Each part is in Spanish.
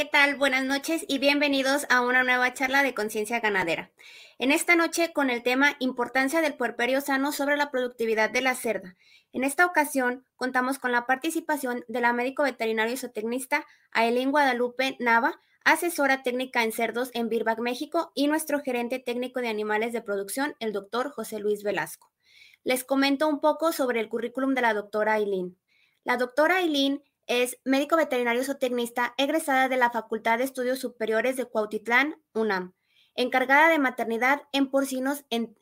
¿qué tal? Buenas noches y bienvenidos a una nueva charla de conciencia ganadera. En esta noche con el tema Importancia del puerperio sano sobre la productividad de la cerda. En esta ocasión contamos con la participación de la médico veterinario y zootecnista Ailín Guadalupe Nava, asesora técnica en cerdos en Birbac, México, y nuestro gerente técnico de animales de producción, el doctor José Luis Velasco. Les comento un poco sobre el currículum de la doctora Ailín. La doctora Ailín es médico veterinario zootecnista egresada de la Facultad de Estudios Superiores de Cuautitlán, UNAM, encargada de maternidad en porcinos en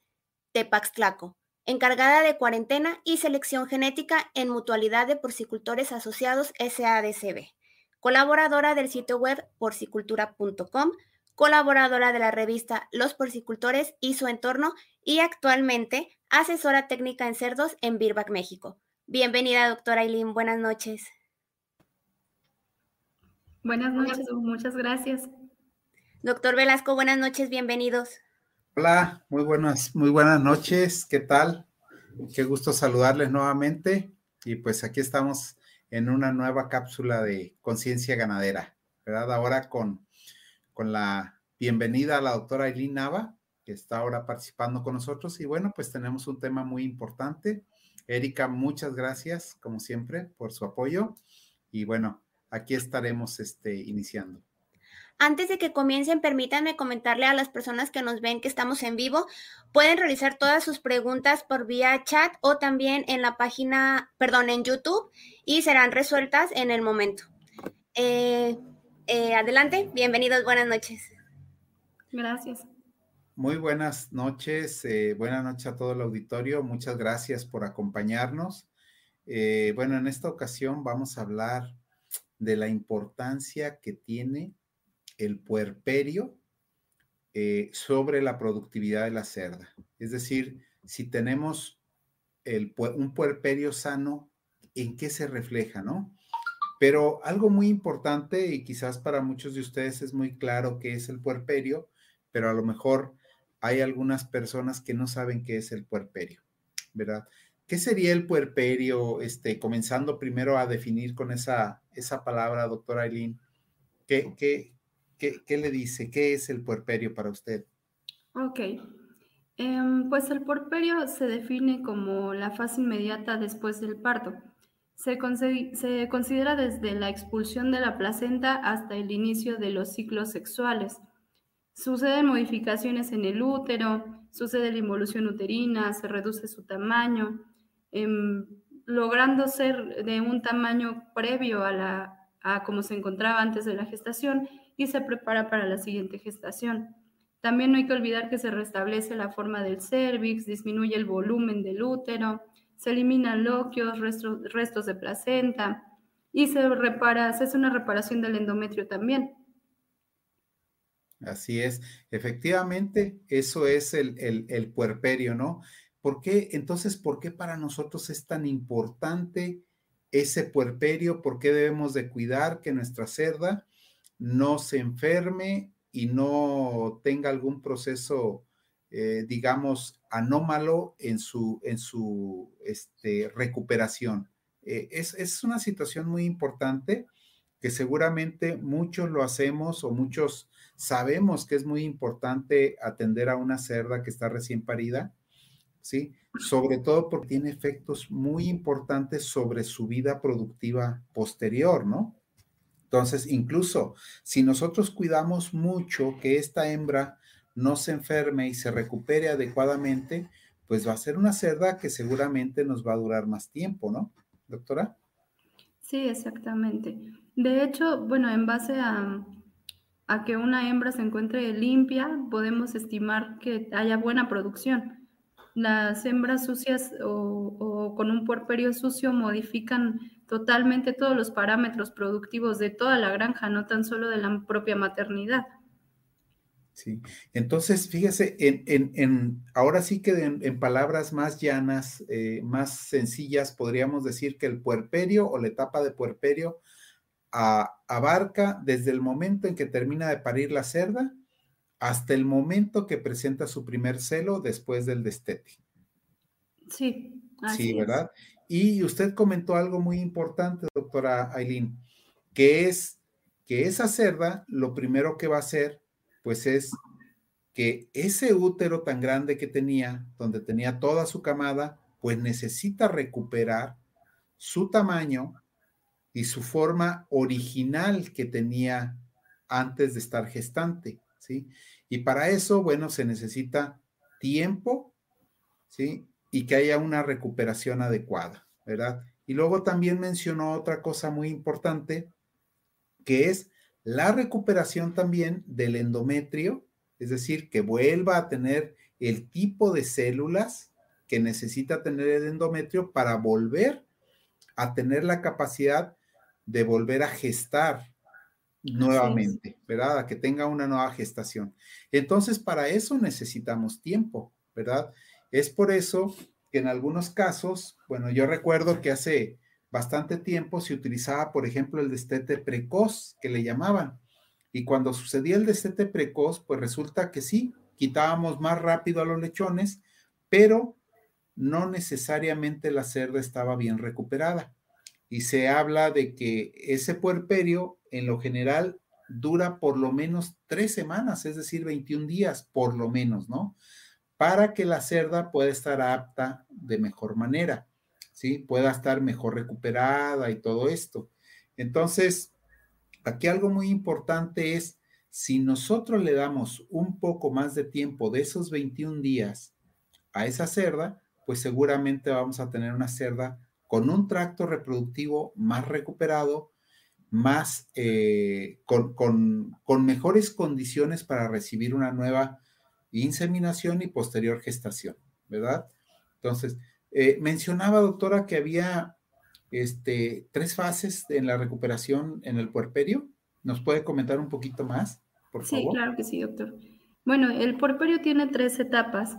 Tepaxtlaco, encargada de cuarentena y selección genética en Mutualidad de Porcicultores Asociados SADCB, colaboradora del sitio web porcicultura.com, colaboradora de la revista Los Porcicultores y su entorno y actualmente asesora técnica en cerdos en Birbac, México. Bienvenida, doctora Eileen. Buenas noches. Buenas noches, muchas gracias. Doctor Velasco, buenas noches, bienvenidos. Hola, muy buenas, muy buenas noches, ¿qué tal? Qué gusto saludarles nuevamente y pues aquí estamos en una nueva cápsula de conciencia ganadera, ¿verdad? Ahora con, con la bienvenida a la doctora Aileen Nava, que está ahora participando con nosotros y bueno, pues tenemos un tema muy importante. Erika, muchas gracias, como siempre, por su apoyo y bueno, aquí estaremos este, iniciando. Antes de que comiencen, permítanme comentarle a las personas que nos ven que estamos en vivo, pueden realizar todas sus preguntas por vía chat o también en la página, perdón, en YouTube y serán resueltas en el momento. Eh, eh, adelante, bienvenidos, buenas noches. Gracias. Muy buenas noches, eh, buenas noches a todo el auditorio, muchas gracias por acompañarnos. bueno, en esta ocasión vamos a hablar de la importancia que tiene el puerperio eh, sobre la productividad de la cerda. Es decir, si tenemos el, un puerperio sano, ¿en qué se refleja, no? Pero algo muy importante, y quizás para muchos de ustedes es muy claro qué es el puerperio, pero a lo mejor hay algunas personas que no saben qué es el puerperio, ¿verdad? ¿Qué sería el puerperio? Este, comenzando primero a definir con esa, esa palabra, doctora Aileen. ¿Qué, qué, qué, le dice? ¿Qué es el puerperio para usted? Ok. Em, pues el puerperio se define como la fase inmediata después del parto. Se, se, considera desde la expulsión de la placenta hasta el inicio de los ciclos sexuales. Suceden modificaciones en el útero, sucede la involución uterina, se reduce su tamaño, Em, logrando ser de un tamaño previo a, la, a como se encontraba antes de la gestación y se prepara para la siguiente gestación. También no hay que olvidar que se restablece la forma del cervix, disminuye el volumen del útero, se eliminan loquios, restos, restos de placenta y se repara, se hace una reparación del endometrio también. Así es, efectivamente, eso es el, el, el puerperio, ¿no? ¿Por qué? Entonces, ¿por qué para nosotros es tan importante ese puerperio? ¿Por qué debemos de cuidar que nuestra cerda no se enferme y no tenga algún proceso, eh, digamos, anómalo en su, en su este, recuperación? Eh, es, una situación muy importante que seguramente muchos lo hacemos o muchos sabemos que es muy importante atender a una cerda que está recién parida ¿sí? Sobre todo porque tiene efectos muy importantes sobre su vida productiva posterior, ¿no? Entonces, incluso si nosotros cuidamos mucho que esta hembra no se enferme y se recupere adecuadamente, pues va a ser una cerda que seguramente nos va a durar más tiempo, ¿no, doctora? Sí, exactamente. De hecho, bueno, en base a, a que una hembra se encuentre limpia, podemos estimar que haya buena producción las hembras sucias o, con un puerperio sucio modifican totalmente todos los parámetros productivos de toda la granja, no tan solo de la propia maternidad. Sí, entonces fíjese, en, ahora sí que en, palabras más llanas, eh, más sencillas, podríamos decir que el puerperio o la etapa de puerperio abarca desde el momento en que termina de parir la cerda hasta el momento que presenta su primer celo después del destete. Sí, así sí, ¿verdad? Y usted comentó algo muy importante, doctora Aileen, que es que esa cerda lo primero que va a hacer, pues es que ese útero tan grande que tenía, donde tenía toda su camada, pues necesita recuperar su tamaño y su forma original que tenía antes de estar gestante, Y para eso, bueno, se necesita tiempo, ¿sí? Y que haya una recuperación adecuada, ¿verdad? Y luego también mencionó otra cosa muy importante, que es la recuperación también del endometrio, es decir, que vuelva a tener el tipo de células que necesita tener el endometrio para volver a tener la capacidad de volver a gestar nuevamente, ¿verdad? A que tenga una nueva gestación. Entonces, para eso necesitamos tiempo, ¿verdad? Es por eso que en algunos casos, bueno, yo recuerdo que hace bastante tiempo se utilizaba, por ejemplo, el destete precoz, que le llamaban. Y cuando sucedía el destete precoz, pues resulta que sí, quitábamos más rápido a los lechones, pero no necesariamente la cerda estaba bien recuperada. Y se habla de que ese puerperio, en lo general, dura por lo menos tres semanas, es decir, 21 días, por lo menos, ¿no? para que la cerda pueda estar apta de mejor manera, ¿sí? Pueda estar mejor recuperada y todo esto. Entonces, aquí algo muy importante es, si nosotros le damos un poco más de tiempo de esos 21 días a esa cerda, pues seguramente vamos a tener una cerda con un tracto reproductivo más recuperado, más eh, con, con, mejores condiciones para recibir una nueva inseminación y posterior gestación, ¿verdad? Entonces, eh, mencionaba, doctora, que había este, tres fases en la recuperación en el puerperio. ¿Nos puede comentar un poquito más, por favor? Sí, claro que sí, doctor. Bueno, el puerperio tiene tres etapas.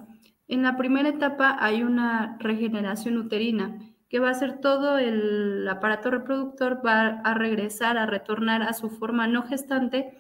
En la primera etapa hay una regeneración uterina, que va a ser todo el aparato reproductor, va a regresar, a retornar a su forma no gestante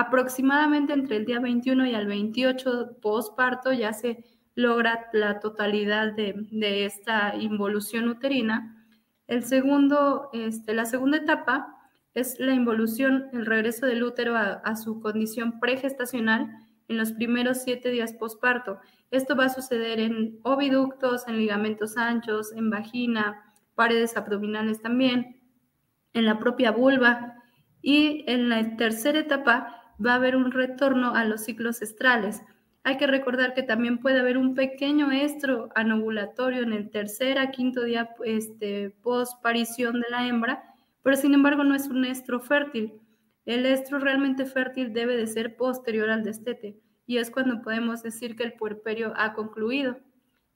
Aproximadamente entre el día 21 y el 28 postparto ya se logra la totalidad de, esta involución uterina. El segundo, este, la segunda etapa es la involución, el regreso del útero a, su condición pregestacional en los primeros siete días postparto. Esto va a suceder en oviductos, en ligamentos anchos, en vagina, paredes abdominales también, en la propia vulva. Y en la tercera etapa va a haber un retorno a los ciclos estrales. Hay que recordar que también puede haber un pequeño estro anovulatorio en el tercer a quinto día este, post-parición de la hembra, pero sin embargo no es un estro fértil. El estro realmente fértil debe de ser posterior al destete y es cuando podemos decir que el puerperio ha concluido.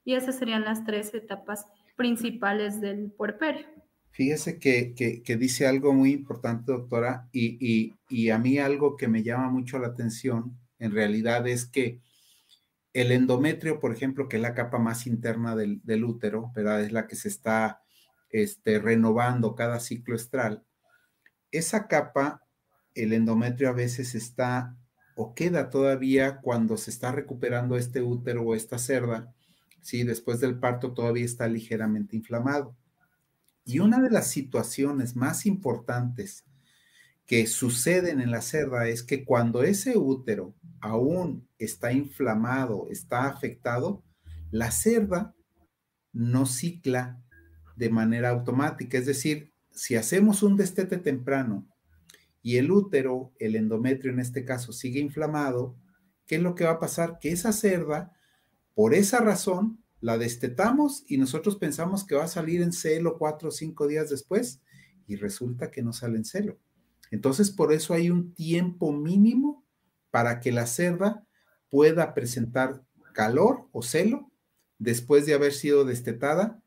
Y esas serían las tres etapas principales del puerperio. Fíjese que, dice algo muy importante, doctora, y, a mí algo que me llama mucho la atención, en realidad, es que el endometrio, por ejemplo, que es la capa más interna del, útero, ¿verdad? Es la que se está este, renovando cada ciclo estral. Esa capa, el endometrio a veces está o queda todavía cuando se está recuperando este útero o esta cerda, ¿sí? Después del parto todavía está ligeramente inflamado. Y una de las situaciones más importantes que suceden en la cerda es que cuando ese útero aún está inflamado, está afectado, la cerda no cicla de manera automática. Es decir, si hacemos un destete temprano y el útero, el endometrio en este caso, sigue inflamado, ¿qué es lo que va a pasar? Que esa cerda, por esa razón, la destetamos y nosotros pensamos que va a salir en celo cuatro o cinco días después y resulta que no sale en celo. Entonces, por eso hay un tiempo mínimo para que la cerda pueda presentar calor o celo después de haber sido destetada.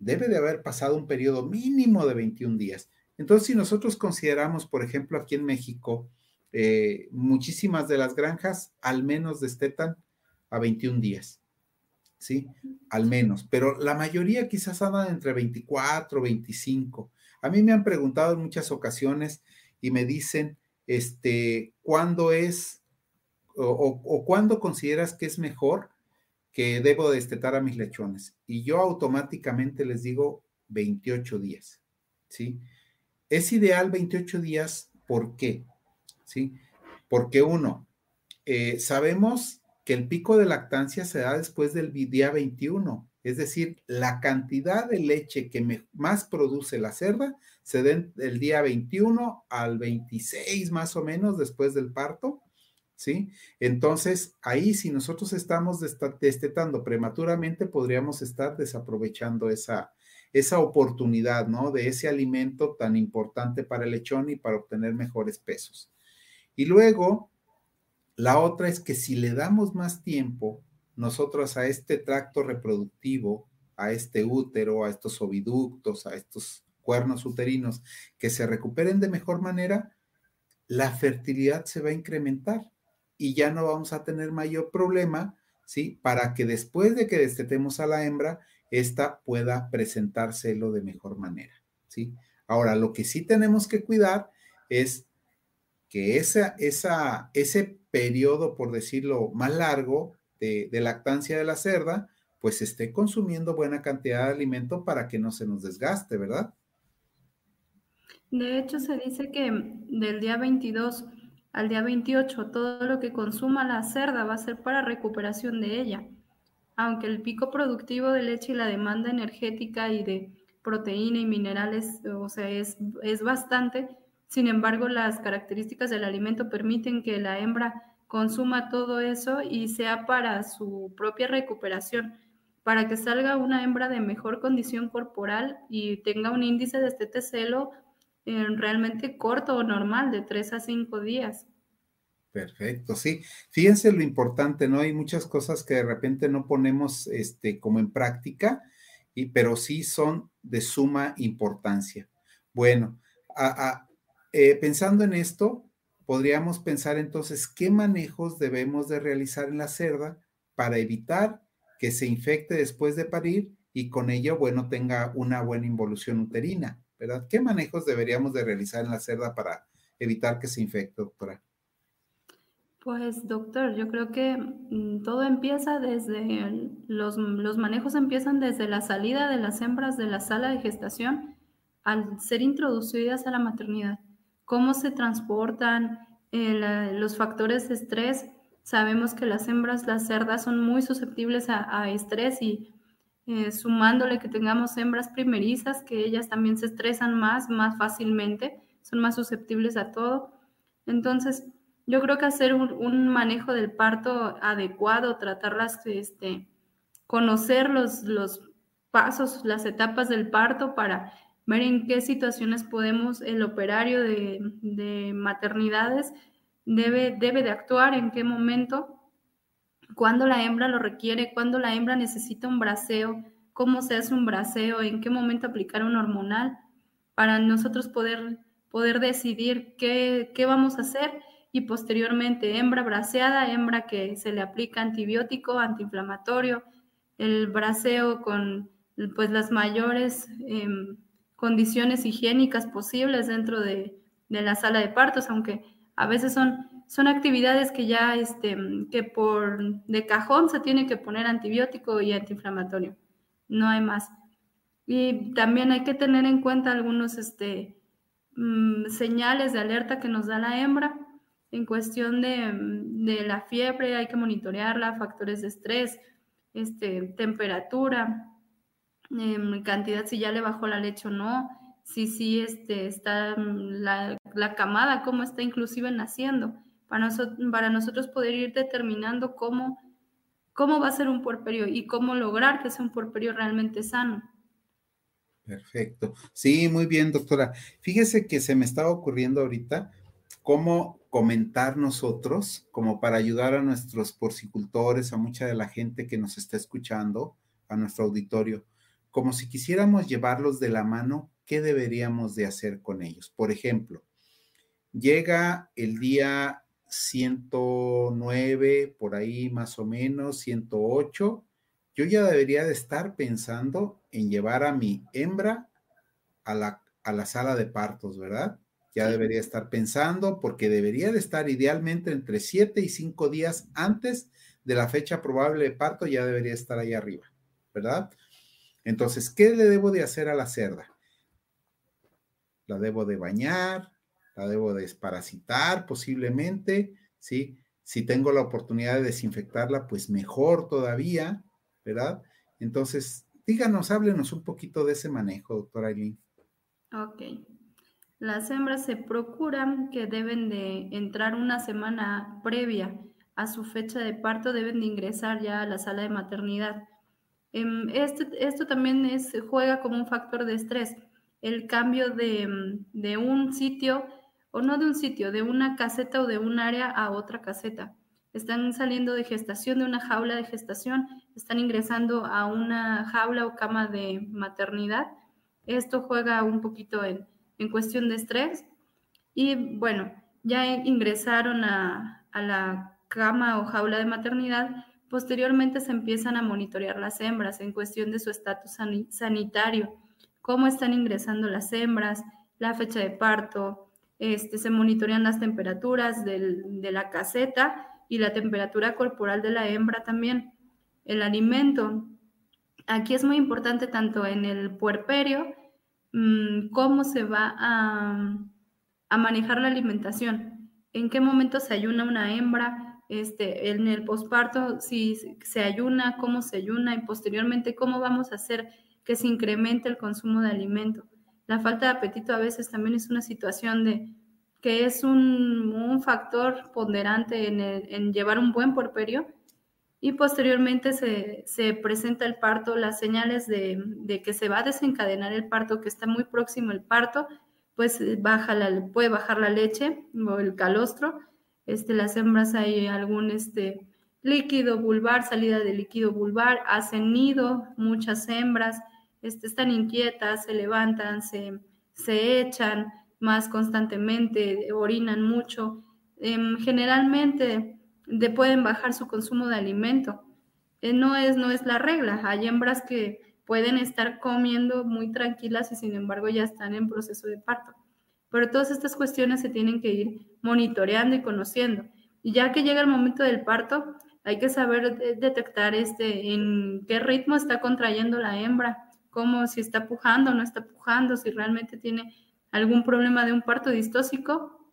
Debe de haber pasado un periodo mínimo de 21 días. Entonces, si nosotros consideramos, por ejemplo, aquí en México, eh, muchísimas de las granjas al menos destetan a 21 días. ¿sí? Al menos, pero la mayoría quizás andan entre 24, 25. A mí me han preguntado en muchas ocasiones y me dicen, este, ¿cuándo es o, cuándo consideras que es mejor que debo destetar a mis lechones? Y yo automáticamente les digo 28 días, ¿sí? Es ideal 28 días, ¿por qué? ¿sí? Porque uno, eh, sabemos que el pico de lactancia se da después del día 21, es decir, la cantidad de leche que más produce la cerda se da del día 21 al 26 más o menos después del parto, ¿sí? Entonces, ahí si nosotros estamos destetando prematuramente, podríamos estar desaprovechando esa, esa oportunidad, ¿no? De ese alimento tan importante para el lechón y para obtener mejores pesos. Y luego, la otra es que si le damos más tiempo nosotros a este tracto reproductivo, a este útero, a estos oviductos, a estos cuernos uterinos, que se recuperen de mejor manera, la fertilidad se va a incrementar y ya no vamos a tener mayor problema, ¿sí? Para que después de que destetemos a la hembra, ésta pueda presentárselo de mejor manera, ¿sí? Ahora, lo que sí tenemos que cuidar es que esa, ese periodo, por decirlo, más largo de, de, lactancia de la cerda, pues esté consumiendo buena cantidad de alimento para que no se nos desgaste, ¿verdad? De hecho, se dice que del día 22 al día 28 todo lo que consuma la cerda va a ser para recuperación de ella. Aunque el pico productivo de leche y la demanda energética y de proteína y minerales, o sea, es, es bastante, sin embargo, las características del alimento permiten que la hembra consuma todo eso y sea para su propia recuperación, para que salga una hembra de mejor condición corporal y tenga un índice de estetecelo eh, realmente corto o normal, de tres a cinco días. Perfecto, sí. Fíjense lo importante, ¿no? Hay muchas cosas que de repente no ponemos este, como en práctica, y, pero sí son de suma importancia. Bueno, eh, pensando en esto, podríamos pensar entonces qué manejos debemos de realizar en la cerda para evitar que se infecte después de parir y con ello, bueno, tenga una buena involución uterina, ¿verdad? ¿Qué manejos deberíamos de realizar en la cerda para evitar que se infecte, doctora? Pues doctor, yo creo que mm, todo empieza desde, los, los manejos empiezan desde la salida de las hembras de la sala de gestación al ser introducidas a la maternidad cómo se transportan, eh, los factores de estrés. Sabemos que las hembras, las cerdas son muy susceptibles a, estrés y eh, sumándole que tengamos hembras primerizas, que ellas también se estresan más, más fácilmente, son más susceptibles a todo. Entonces, yo creo que hacer un, manejo del parto adecuado, tratarlas, este, conocer los, los pasos, las etapas del parto para ver en qué situaciones podemos, el operario de, maternidades debe, debe de actuar, en qué momento, cuándo la hembra lo requiere, cuándo la hembra necesita un braceo, cómo se hace un braceo, en qué momento aplicar un hormonal, para nosotros poder, poder decidir qué, qué vamos a hacer y posteriormente hembra braceada, hembra que se le aplica antibiótico, antiinflamatorio, el braceo con pues las mayores em, condiciones higiénicas posibles dentro de, la sala de partos, aunque a veces son, son actividades que ya, este, que por de cajón se tiene que poner antibiótico y antiinflamatorio, no hay más. Y también hay que tener en cuenta algunos este, mm, señales de alerta que nos da la hembra. En cuestión de, de, la fiebre, hay que monitorearla, factores de estrés, este, temperatura, Em, cantidad, si ya le bajó la leche o no, si sí este, está mm, la, la, camada, cómo está inclusive naciendo, para, para nosotros poder ir determinando cómo, cómo va a ser un puerperio y cómo lograr que sea un puerperio realmente sano. Perfecto. Sí, muy bien, doctora. Fíjese que se me estaba ocurriendo ahorita cómo comentar nosotros, como para ayudar a nuestros porcicultores, a mucha de la gente que nos está escuchando, a nuestro auditorio como si quisiéramos llevarlos de la mano, ¿qué deberíamos de hacer con ellos? Por ejemplo, llega el día 109, por ahí más o menos, 108, yo ya debería de estar pensando en llevar a mi hembra a la, a la sala de partos, ¿verdad? Ya debería estar pensando porque debería de estar idealmente entre 7 y 5 días antes de la fecha probable de parto, ya debería estar ahí arriba, ¿verdad? Entonces, ¿qué le debo de hacer a la cerda? La debo de bañar, la debo desparasitar posiblemente, ¿sí? Si tengo la oportunidad de desinfectarla, pues mejor todavía, ¿verdad? Entonces, díganos, háblenos un poquito de ese manejo, doctora Aileen. Ok. Las hembras se procuran que deben de entrar una semana previa a su fecha de parto, deben de ingresar ya a la sala de maternidad. Em, este, esto también es, juega como un factor de estrés. El cambio de, de un sitio o no de un sitio, de una caseta o de un área a otra caseta. Están saliendo de gestación, de una jaula de gestación, están ingresando a una jaula o cama de maternidad. Esto juega un poquito en, en cuestión de estrés. Y bueno, ya ingresaron a, a la cama o jaula de maternidad. Posteriormente se empiezan a monitorear las hembras en cuestión de su estatus sanitario, cómo están ingresando las hembras, la fecha de parto, este, se monitorean las temperaturas de la caseta y la temperatura corporal de la hembra también. El alimento. Aquí es muy importante tanto en el puerperio cómo se va a, manejar la alimentación. En qué momento se ayuna una hembra, este, en el posparto, si se ayuna, cómo se ayuna y posteriormente cómo vamos a hacer que se incremente el consumo de alimento. La falta de apetito a veces también es una situación de que es un, factor ponderante en, llevar un buen puerperio y posteriormente se, presenta el parto, las señales de, que se va a desencadenar el parto, que está muy próximo el parto, pues baja la, puede bajar la leche o el calostro, este, las hembras hay algún este, líquido vulvar, salida de líquido vulvar, hacen nido, muchas hembras, este, están inquietas, se levantan, se, echan más constantemente, orinan mucho. Em, generalmente de, pueden bajar su consumo de alimento. Eh, no, es, no es la regla. Hay hembras que pueden estar comiendo muy tranquilas y sin embargo ya están en proceso de parto. Pero todas estas cuestiones se tienen que ir monitoreando y conociendo. Y ya que llega el momento del parto, hay que saber detectar este, en qué ritmo está contrayendo la hembra, como si está pujando o no está pujando, si realmente tiene algún problema de un parto distóxico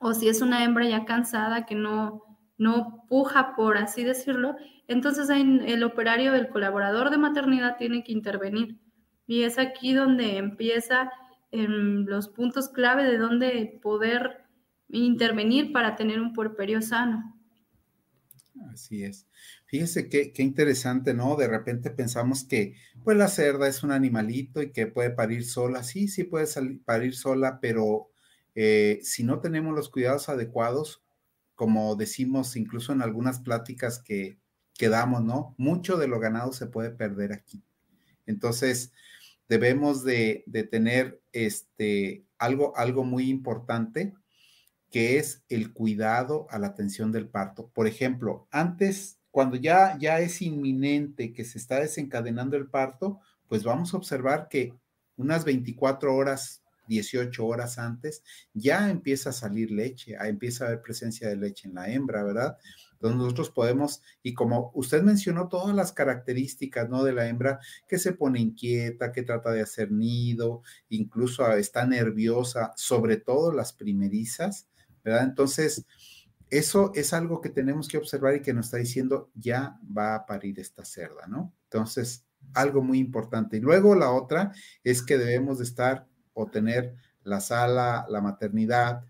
o si es una hembra ya cansada que no, no puja, por así decirlo, entonces el operario, el colaborador de maternidad tiene que intervenir. Y es aquí donde empieza en los puntos clave de donde poder intervenir para tener un puerperio sano. Así es. Fíjese qué, qué, interesante, ¿no? De repente pensamos que, pues, la cerda es un animalito y que puede parir sola. Sí, sí puede salir, parir sola, pero eh, si no tenemos los cuidados adecuados, como decimos incluso en algunas pláticas que, que damos, ¿no? Mucho de lo ganado se puede perder aquí. Entonces, debemos de, de tener este, algo, algo muy importante que es el cuidado a la atención del parto. Por ejemplo, antes, cuando ya, ya es inminente que se está desencadenando el parto, pues vamos a observar que unas 24 horas, 18 horas antes, ya empieza a salir leche, empieza a haber presencia de leche en la hembra, ¿verdad? Entonces nosotros podemos, y como usted mencionó todas las características, ¿no? De la hembra que se pone inquieta, que trata de hacer nido, incluso está nerviosa, sobre todo las primerizas, ¿verdad? Entonces, eso es algo que tenemos que observar y que nos está diciendo, ya va a parir esta cerda, ¿no? Entonces, algo muy importante. Y luego la otra es que debemos de estar o tener la sala, la maternidad,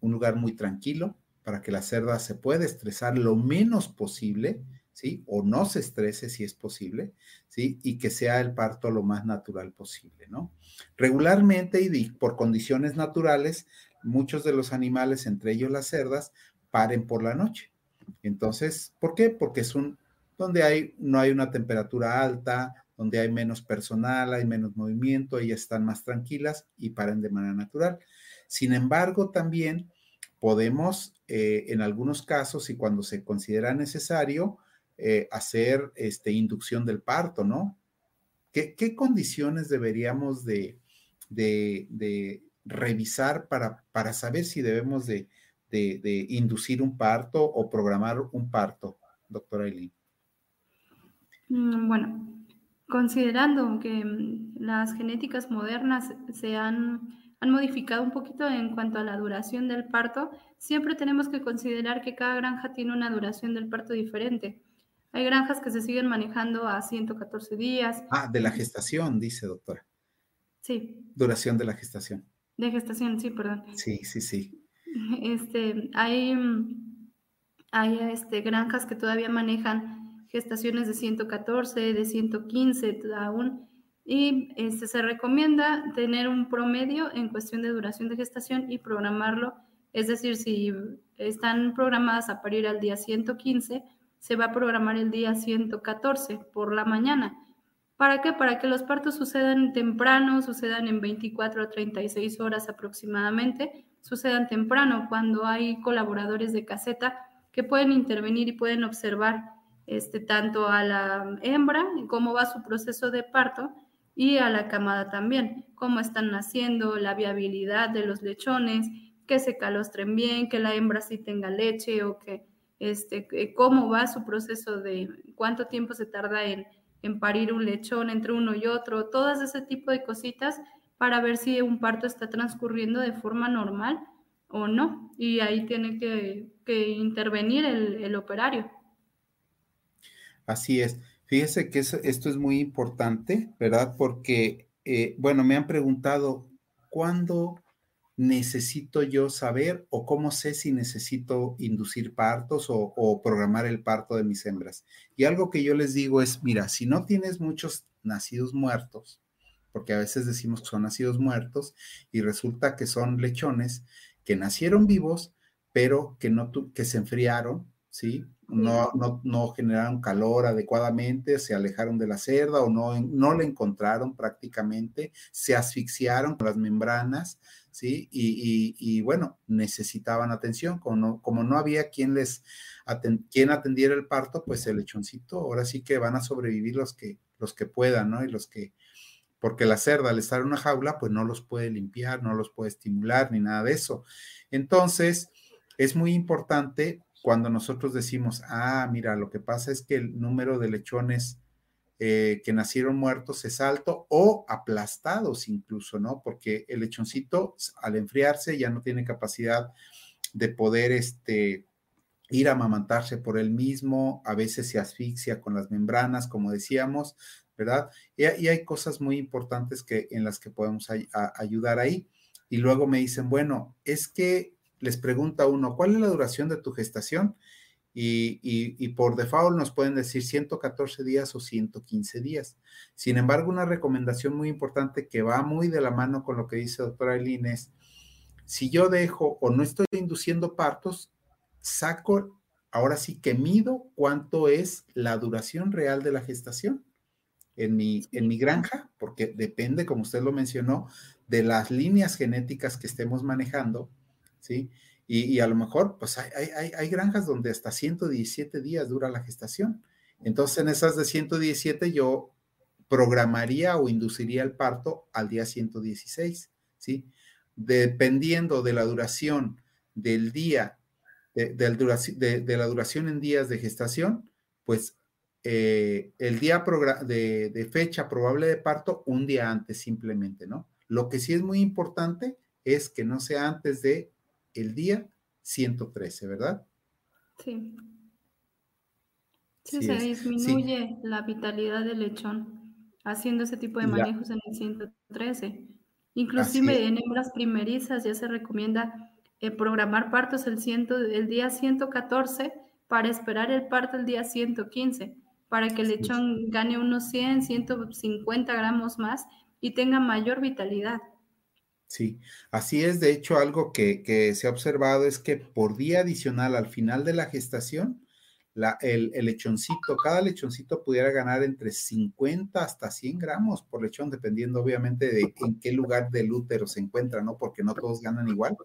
un lugar muy tranquilo para que la cerda se pueda estresar lo menos posible, ¿sí? O no se estrese si es posible, ¿sí? Y que sea el parto lo más natural posible, ¿no? Regularmente y por condiciones naturales, muchos de los animales, entre ellos las cerdas, paren por la noche. Entonces, ¿por qué? Porque es un donde hay, no hay una temperatura alta, donde hay menos personal, hay menos movimiento, ellas están más tranquilas y paren de manera natural. Sin embargo, también podemos, eh, en algunos casos y cuando se considera necesario, eh, hacer este, inducción del parto, ¿no? ¿Qué, condiciones deberíamos de, revisar para, para saber si debemos de, inducir un parto o programar un parto, doctora Eileen? Mm, bueno, considerando que mm, las genéticas modernas se han han modificado un poquito en cuanto a la duración del parto, siempre tenemos que considerar que cada granja tiene una duración del parto diferente. Hay granjas que se siguen manejando a 114 días. Ah, de la gestación, dice doctora. Sí. Duración de la gestación. De gestación, sí, perdón. Sí, sí, sí. Este, hay hay este, granjas que todavía manejan gestaciones de 114, de 115 aún, y este, se recomienda tener un promedio en cuestión de duración de gestación y programarlo. Es decir, si están programadas a parir al día 115, se va a programar el día 114 por la mañana. ¿Para qué? Para que los partos sucedan temprano, sucedan en 24 a 36 horas aproximadamente, sucedan temprano cuando hay colaboradores de caseta que pueden intervenir y pueden observar este, tanto a la hembra, cómo va su proceso de parto, y a la camada también, cómo están naciendo, la viabilidad de los lechones, que se calostren bien, que la hembra sí tenga leche o que este, cómo va su proceso de cuánto tiempo se tarda en, en parir un lechón entre uno y otro, todas ese tipo de cositas para ver si un parto está transcurriendo de forma normal o no. Y ahí tiene que, intervenir el, operario. Así es. Fíjese que esto es muy importante, ¿verdad? Porque, eh, bueno, me han preguntado, ¿cuándo necesito yo saber o cómo sé si necesito inducir partos o, programar el parto de mis hembras? Y algo que yo les digo es, mira, si no tienes muchos nacidos muertos, porque a veces decimos que son nacidos muertos y resulta que son lechones, que nacieron vivos, pero que, no que se enfriaron, ¿sí? No, no, no, generaron calor adecuadamente, se alejaron de la cerda o no, no le encontraron prácticamente, se asfixiaron con las membranas, ¿sí? Y, y, bueno, necesitaban atención, como no, como no había quien les quien atendiera el parto, pues el lechoncito, ahora sí que van a sobrevivir los que, los que puedan, ¿no? Y los que, porque la cerda al estar en una jaula, pues no los puede limpiar, no los puede estimular ni nada de eso. Entonces, es muy importante cuando nosotros decimos, ah, mira, lo que pasa es que el número de lechones eh, que nacieron muertos es alto o aplastados incluso, ¿no? Porque el lechoncito al enfriarse ya no tiene capacidad de poder este, ir a amamantarse por él mismo, a veces se asfixia con las membranas, como decíamos, ¿verdad? Y, hay cosas muy importantes que, en las que podemos ayudar ahí. Y luego me dicen, bueno, es que les pregunta uno, ¿cuál es la duración de tu gestación? Y, por default nos pueden decir 114 días o 115 días. Sin embargo, una recomendación muy importante que va muy de la mano con lo que dice doctora Eileen es, si yo dejo o no estoy induciendo partos, saco, ahora sí que mido cuánto es la duración real de la gestación en mi, en mi granja, porque depende, como usted lo mencionó, de las líneas genéticas que estemos manejando, ¿sí? Y, a lo mejor, pues hay, hay, hay, granjas donde hasta 117 días dura la gestación. Entonces, en esas de 117 yo programaría o induciría el parto al día 116, ¿sí? Dependiendo de la duración del día, de, de la duración en días de gestación, pues eh, el día de, fecha probable de parto un día antes simplemente, ¿no? Lo que sí es muy importante es que no sea antes de el día 113, ¿verdad? Sí. Sí, se disminuye la vitalidad del lechón haciendo ese tipo de manejos en el 113. Inclusive en hembras primerizas ya se recomienda eh, programar partos el, ciento, el día 114 para esperar el parto el día 115 para que el lechón gane unos 100, 150 gramos más y tenga mayor vitalidad. Sí, así es. De hecho, algo que, se ha observado es que por día adicional al final de la gestación, el, lechoncito, cada lechoncito pudiera ganar entre 50 hasta 100 gramos por lechón, dependiendo obviamente de en qué lugar del útero se encuentra, ¿no? Porque no todos ganan igual.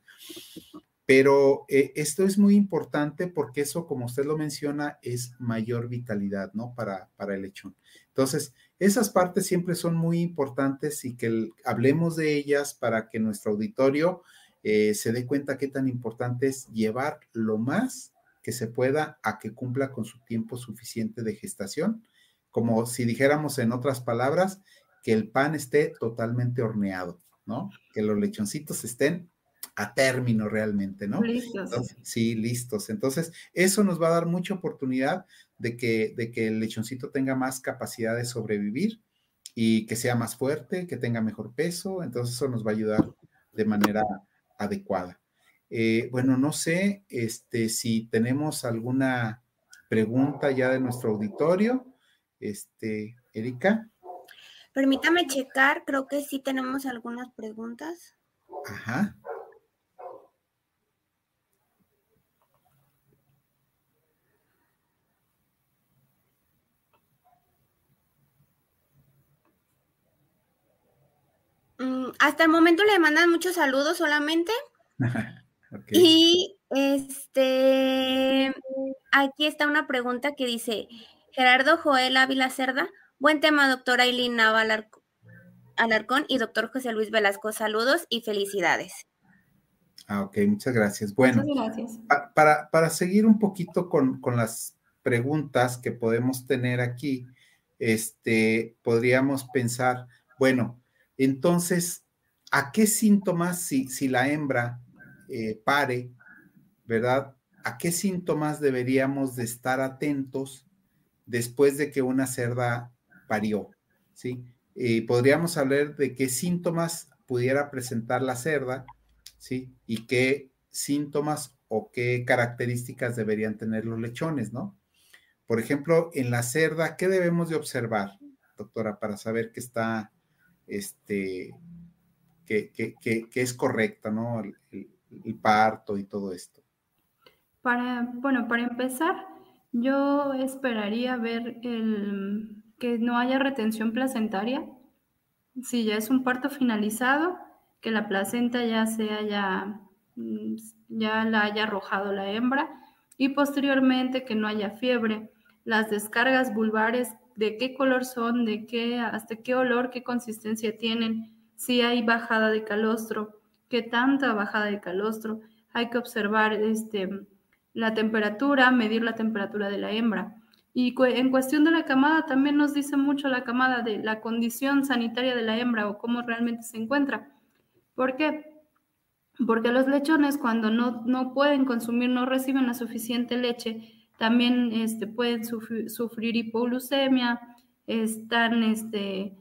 Pero eh, esto es muy importante porque eso, como usted lo menciona, es mayor vitalidad, ¿no? Para, para el lechón. Entonces, esas partes siempre son muy importantes y que hablemos de ellas para que nuestro auditorio eh, se dé cuenta qué tan importante es llevar lo más que se pueda a que cumpla con su tiempo suficiente de gestación, como si dijéramos en otras palabras, que el pan esté totalmente horneado, ¿no? Que los lechoncitos estén a término realmente, ¿no? Listos. sí, listos. Entonces, eso nos va a dar mucha oportunidad de que, de que el lechoncito tenga más capacidad de sobrevivir y que sea más fuerte, que tenga mejor peso. Entonces, eso nos va a ayudar de manera adecuada. Eh, bueno, no sé este, si tenemos alguna pregunta ya de nuestro auditorio. Este, Erika. Permítame checar, creo que sí tenemos algunas preguntas. Ajá. Mm, hasta el momento le mandan muchos saludos solamente. Y este, aquí está una pregunta que dice, Gerardo Joel Ávila Cerda, buen tema, doctora Aileen Nava Alarcón y doctor José Luis Velasco, saludos y felicidades. Ah, ok, muchas gracias. Bueno, gracias. para, para, seguir un poquito con, con, las preguntas que podemos tener aquí, este, podríamos pensar, bueno, entonces, ¿a qué síntomas si, si la hembra eh, pare, verdad? ¿A qué síntomas deberíamos de estar atentos después de que una cerda parió? ¿Sí? podríamos hablar de qué síntomas pudiera presentar la cerda, ¿sí? Y qué síntomas o qué características deberían tener los lechones, ¿no? Por ejemplo, en la cerda, ¿qué debemos de observar, doctora, para saber que está, este, que, es correcta, ¿no? el parto y todo esto? Para, bueno, para empezar, yo esperaría ver el, que no haya retención placentaria. Si ya es un parto finalizado, que la placenta ya se haya, mm, ya la haya arrojado la hembra y posteriormente que no haya fiebre. Las descargas vulvares, de qué color son, de qué, hasta qué olor, qué consistencia tienen, si hay bajada de calostro, qué tanta bajada de calostro. Hay que observar este, la temperatura, medir la temperatura de la hembra. Y en cuestión de la camada, también nos dice mucho la camada de la condición sanitaria de la hembra o cómo realmente se encuentra. ¿Por qué? Porque los lechones cuando no, no pueden consumir, no reciben la suficiente leche, también este, pueden sufrir, sufrir hipoglucemia, están este,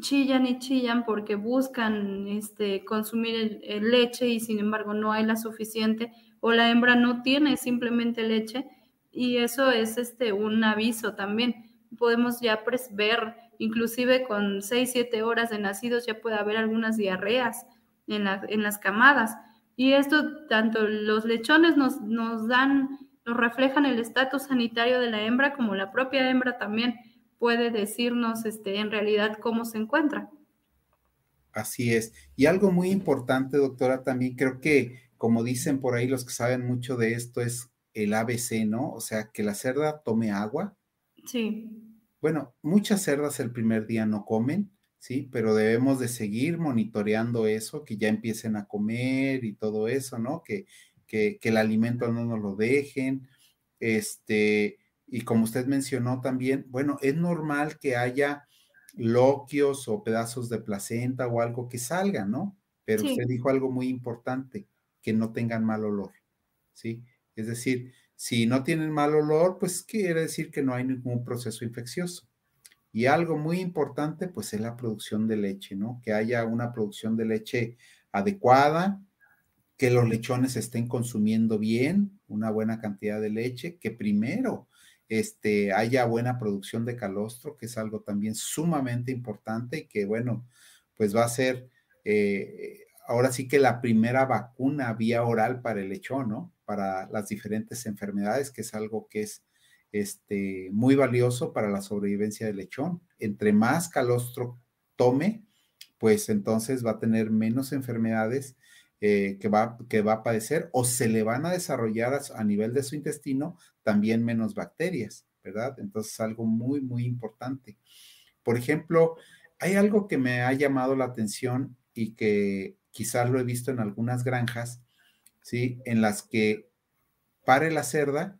chillan y chillan porque buscan este, consumir leche y sin embargo no hay la suficiente o la hembra no tiene simplemente leche y eso es este, un aviso también. Podemos ya ver, inclusive con 6, 7 horas de nacidos ya puede haber algunas diarreas en, en las camadas. Y esto, tanto los lechones nos, nos dan, nos reflejan el estatus sanitario de la hembra como la propia hembra también puede decirnos este, en realidad cómo se encuentra. Así es. Y algo muy importante, doctora, también creo que, como dicen por ahí los que saben mucho de esto, es el ABC, ¿no? O sea, que la cerda tome agua. Sí. Bueno, muchas cerdas el primer día no comen, ¿sí? Pero debemos de seguir monitoreando eso, que ya empiecen a comer y todo eso, ¿no? Que, que, que el alimento no nos lo dejen. Este, y como usted mencionó también, bueno, es normal que haya loquios o pedazos de placenta o algo que salga, ¿no? Pero usted dijo algo muy importante, que no tengan mal olor, ¿sí? Es decir, si no tienen mal olor, pues quiere decir que no hay ningún proceso infeccioso. Y algo muy importante, pues es la producción de leche, ¿no? Que haya una producción de leche adecuada, que los lechones estén consumiendo bien, una buena cantidad de leche, que primero este, haya buena producción de calostro, que es algo también sumamente importante y que, bueno, pues va a ser eh, ahora sí que la primera vacuna vía oral para el lechón, ¿no? Para las diferentes enfermedades, que es algo que es este, muy valioso para la sobrevivencia del lechón. Entre más calostro tome, pues entonces va a tener menos enfermedades eh, que, va, que va a padecer o se le van a desarrollar a, nivel de su intestino también menos bacterias, ¿verdad? Entonces algo muy, muy importante. Por ejemplo, hay algo que me ha llamado la atención y que quizás lo he visto en algunas granjas, ¿sí? En las que pare la cerda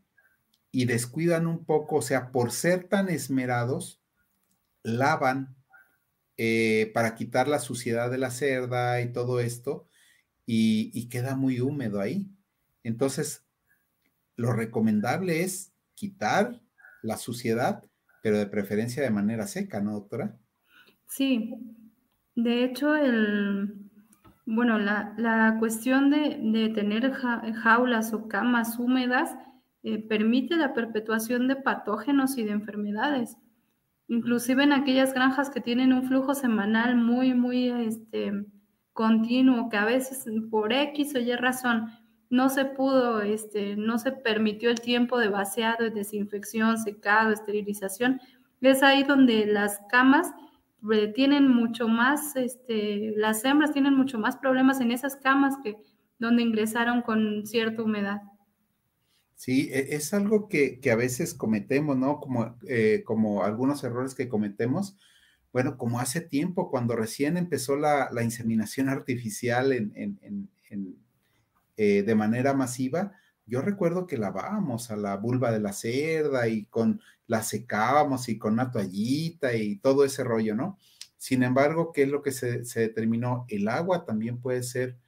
y descuidan un poco, o sea, por ser tan esmerados, lavan eh, para quitar la suciedad de la cerda y todo esto, y, queda muy húmedo ahí. Entonces, lo recomendable es quitar la suciedad, pero de preferencia de manera seca, ¿no, doctora? Sí, de hecho, el, bueno, la, cuestión de, tener jaulas o camas húmedas eh, permite la perpetuación de patógenos y de enfermedades. Inclusive en aquellas granjas que tienen un flujo semanal muy, muy este, continuo, que a veces por X o Y razón no se pudo, este, no se permitió el tiempo de vaciado, desinfección, secado, esterilización, es ahí donde las camas eh, tienen mucho más, este, las hembras tienen mucho más problemas en esas camas que donde ingresaron con cierta humedad. Sí, e, es algo que, a veces cometemos, ¿no? Como, eh, como algunos errores que cometemos. Bueno, como hace tiempo, cuando recién empezó la, inseminación artificial eh, de manera masiva, yo recuerdo que lavábamos a la vulva de la cerda y con la secábamos y con una toallita y todo ese rollo, ¿no? Sin embargo, ¿qué es lo que se determinó? El agua también puede ser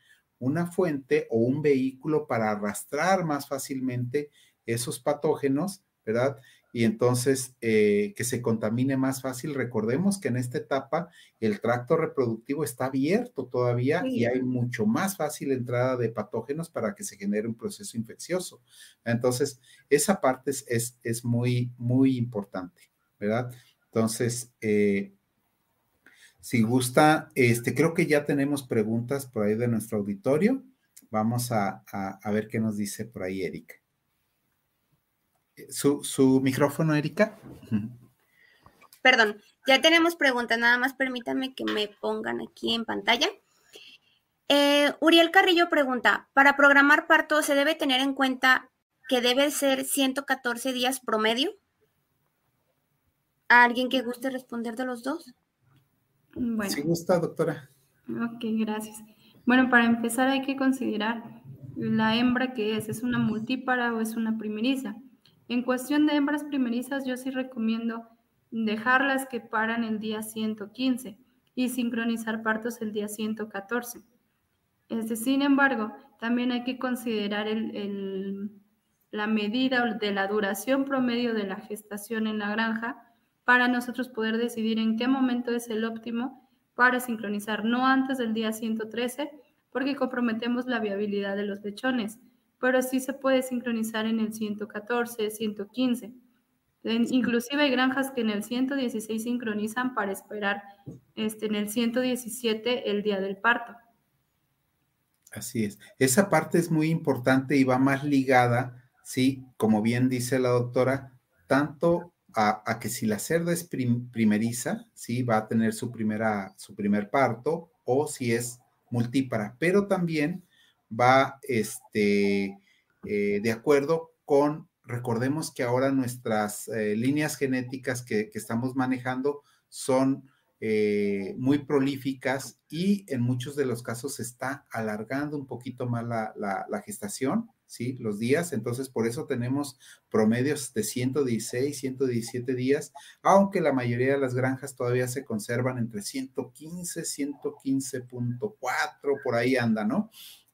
una fuente o un vehículo para arrastrar más fácilmente esos patógenos, ¿verdad? Y entonces eh, que se contamine más fácil. Recordemos que en esta etapa el tracto reproductivo está abierto todavía y hay mucho más fácil entrada de patógenos para que se genere un proceso infeccioso. Entonces, esa parte es, es, muy, muy importante, ¿verdad? Entonces, eh, si gusta, este, creo que ya tenemos preguntas por ahí de nuestro auditorio. Vamos a, ver qué nos dice por ahí Erika. ¿Su, su micrófono, Erika? Perdón, ya tenemos preguntas, nada más permítanme que me pongan aquí en pantalla. Eh, Uriel Carrillo pregunta, ¿para programar parto se debe tener en cuenta que debe ser 114 días promedio? ¿Alguien que guste responder de los dos? Bueno. Sí gusta, doctora. Ok, gracias. Bueno, para empezar hay que considerar la hembra que es, ¿es una multípara o es una primeriza? En cuestión de hembras primerizas, yo sí recomiendo dejarlas que paran el día 115 y sincronizar partos el día 114. Este, sin embargo, también hay que considerar la medida de la duración promedio de la gestación en la granja para nosotros poder decidir en qué momento es el óptimo para sincronizar, no antes del día 113, porque comprometemos la viabilidad de los lechones, pero sí se puede sincronizar en el 114, 115. inclusive hay granjas que en el 116 sincronizan para esperar este, en el 117 el día del parto. Así es. Esa parte es muy importante y va más ligada, sí, como bien dice la doctora, tanto a, que si la cerda es primeriza, ¿sí? va a tener su, primera, su primer parto, o si es multípara, pero también va este, eh, de acuerdo con, recordemos que ahora nuestras eh, líneas genéticas que, estamos manejando son eh, muy prolíficas y en muchos de los casos se está alargando un poquito más la gestación ¿sí? Los días, entonces por eso tenemos promedios de 116, 117 días, aunque la mayoría de las granjas todavía se conservan entre 115, 115.4, por ahí anda, ¿no?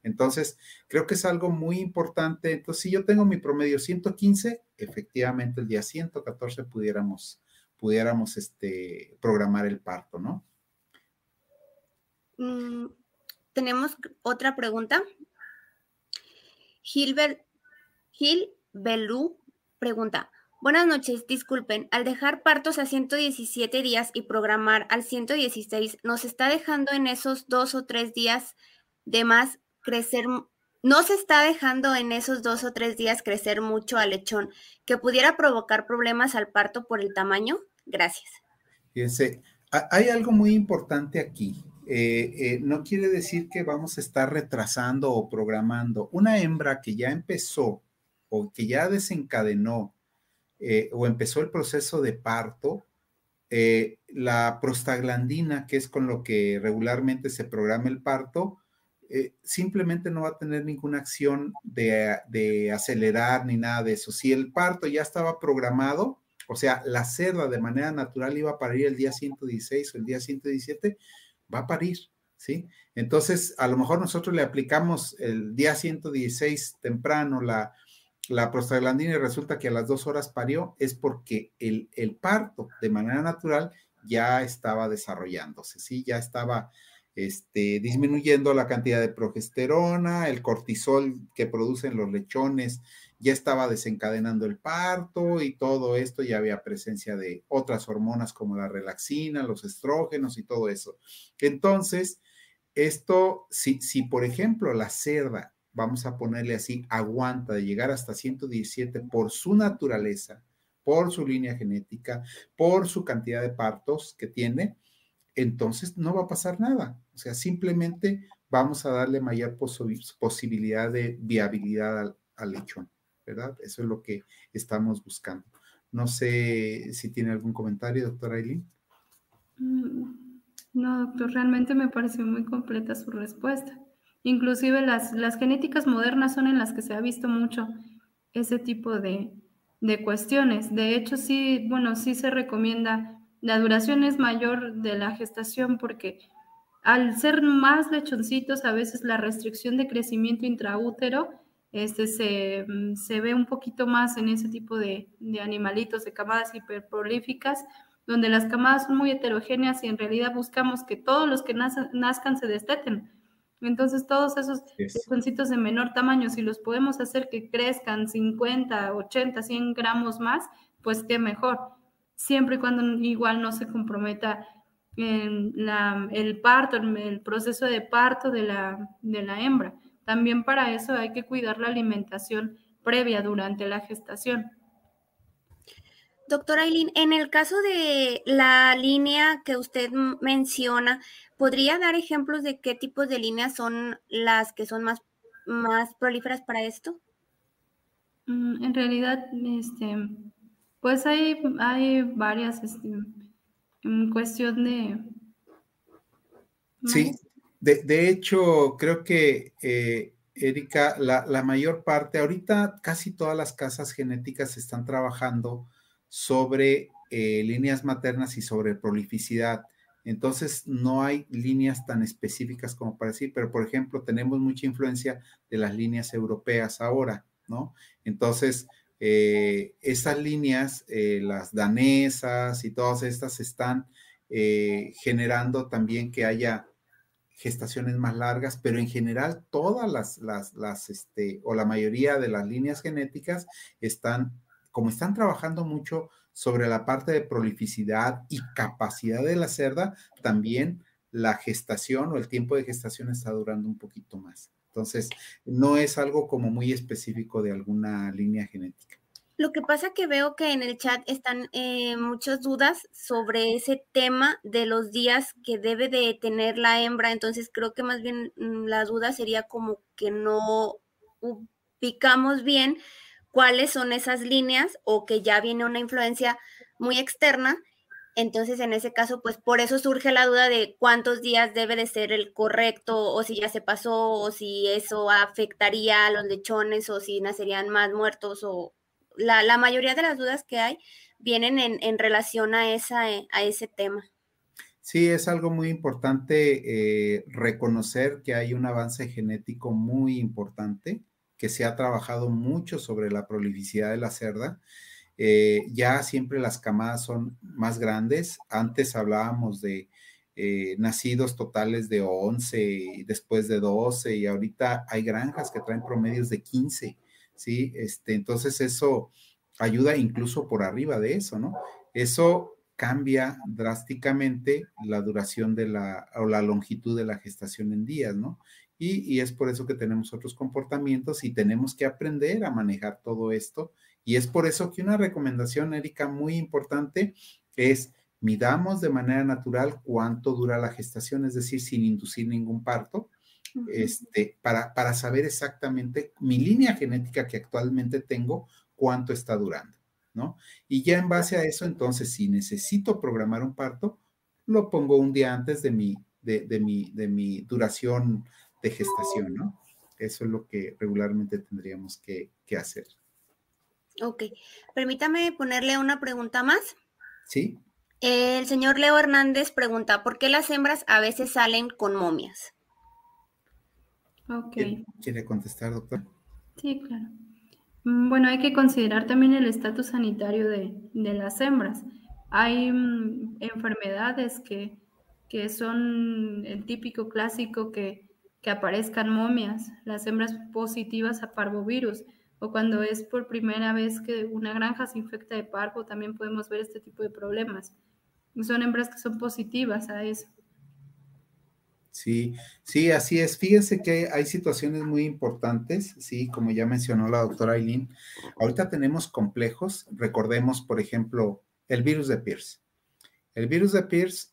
Entonces, creo que es algo muy importante. Entonces, si yo tengo mi promedio 115, efectivamente el día 114 pudiéramos, pudiéramos este, programar el parto, ¿no? Mm, tenemos otra pregunta Gil Belú pregunta, Buenas noches, disculpen, al dejar partos a 117 días y programar al 116, ¿nos está dejando en esos dos o tres días de más crecer? ¿No se está dejando en esos dos o tres días crecer mucho al lechón que pudiera provocar problemas al parto por el tamaño? Gracias. Fíjense, hay algo muy importante aquí. Eh, eh, no quiere decir que vamos a estar retrasando o programando. Una hembra que ya empezó o que ya desencadenó eh, o empezó el proceso de parto, la prostaglandina, que es con lo que regularmente se programa el parto, simplemente no va a tener ninguna acción de, de acelerar ni nada de eso. Si el parto ya estaba programado, o sea, la cerda de manera natural iba a parir el día 116 o el día 117, va a parir, ¿sí? Entonces, a lo mejor nosotros le aplicamos el día 116 temprano la, la prostaglandina y resulta que a las dos horas parió, es porque el, el parto de manera natural ya estaba desarrollándose, ¿sí? Ya estaba este, disminuyendo la cantidad de progesterona, el cortisol que producen los lechones ya estaba desencadenando el parto y todo esto, ya había presencia de otras hormonas como la relaxina, los estrógenos y todo eso. Entonces, esto, si, si por ejemplo la cerda, vamos a ponerle así, aguanta de llegar hasta 117 por su naturaleza, por su línea genética, por su cantidad de partos que tiene, entonces no va a pasar nada. O sea, simplemente vamos a darle mayor posibilidad de viabilidad al lechón. ¿verdad? Eso es lo que estamos buscando. No sé si tiene algún comentario, doctora Aileen. Mm, no, doctor, realmente me pareció muy completa su respuesta. Inclusive las, las genéticas modernas son en las que se ha visto mucho ese tipo de, de cuestiones. De hecho, sí, bueno, sí se recomienda, la duración es mayor de la gestación porque al ser más lechoncitos, a veces la restricción de crecimiento intraútero este, mm, se, ve un poquito más en ese tipo de, animalitos, de camadas hiperprolíficas, donde las camadas son muy heterogéneas y en realidad buscamos que todos los que nazcan se desteten. Entonces, todos esos lechoncitos de menor tamaño, si los podemos hacer que crezcan 50, 80, 100 gramos más, pues qué mejor. Siempre y cuando igual no se comprometa en el parto, el proceso de parto de la, de la hembra. También para eso hay que cuidar la alimentación previa durante la gestación. Doctora Aileen, en el caso de la línea que usted menciona, ¿podría dar ejemplos de qué tipos de líneas son las que son más, más prolíferas para esto? Mm, en realidad, este, pues hay, hay varias este, en cuestión de... Sí, de, hecho, creo que, eh, Erika, la, mayor parte, ahorita casi todas las casas genéticas están trabajando sobre eh, líneas maternas y sobre prolificidad. Entonces, no hay líneas tan específicas como para decir, pero por ejemplo, tenemos mucha influencia de las líneas europeas ahora, ¿no? Entonces, eh, esas líneas, las danesas y todas estas están generando también que haya gestaciones más largas, pero en general todas las, las, las, este, o la mayoría de las líneas genéticas están, como están trabajando mucho sobre la parte de prolificidad y capacidad de la cerda, también la gestación o el tiempo de gestación está durando un poquito más. Entonces, no es algo como muy específico de alguna línea genética. Lo que pasa que veo que en el chat están eh, muchas dudas sobre ese tema de los días que debe de tener la hembra, entonces creo que más bien mm, la duda sería como que no ubicamos bien cuáles son esas líneas o que ya viene una influencia muy externa. Entonces, en ese caso, pues por eso surge la duda de cuántos días debe de ser el correcto, o si ya se pasó, o si eso afectaría a los lechones, o si nacerían más muertos, o, la, mayoría de las dudas que hay vienen en, relación a, esa, eh, a ese tema. Sí, es algo muy importante eh, reconocer que hay un avance genético muy importante, que se ha trabajado mucho sobre la prolificidad de la cerda. Eh, ya siempre las camadas son más grandes. Antes hablábamos de nacidos totales de 11 y después de 12 y ahorita hay granjas que traen promedios de 15. ¿sí? Este, entonces eso ayuda incluso por arriba de eso, ¿no? Eso cambia drásticamente la duración de la o la longitud de la gestación en días, ¿no? Y, es por eso que tenemos otros comportamientos y tenemos que aprender a manejar todo esto. Y es por eso que una recomendación, Erika, muy importante es midamos de manera natural cuánto dura la gestación, es decir, sin inducir ningún parto este, para, para saber exactamente mi línea genética que actualmente tengo, cuánto está durando, ¿no? Y ya en base a eso, entonces, si necesito programar un parto, lo pongo un día antes de mi, de, mi, de mi duración de gestación, ¿no? Eso es lo que regularmente tendríamos que, que hacer. Ok, permítame ponerle una pregunta más. Sí. El señor Leo Hernández pregunta, ¿por qué las hembras a veces salen con momias? Ok. ¿Quiere contestar, doctor? Sí, claro. Mm, bueno, hay que considerar también el estatus sanitario de, las hembras. Hay mm, enfermedades que, son el típico clásico que, que aparezcan momias, las hembras positivas a parvovirus o cuando es por primera vez que una granja se infecta de parvo, también podemos ver este tipo de problemas. Son hembras que son positivas a eso. Sí, sí, así es. Fíjense que hay situaciones muy importantes, sí, como ya mencionó la doctora Aileen. Ahorita tenemos complejos. Recordemos, por ejemplo, el virus de Pierce. El virus de Pierce,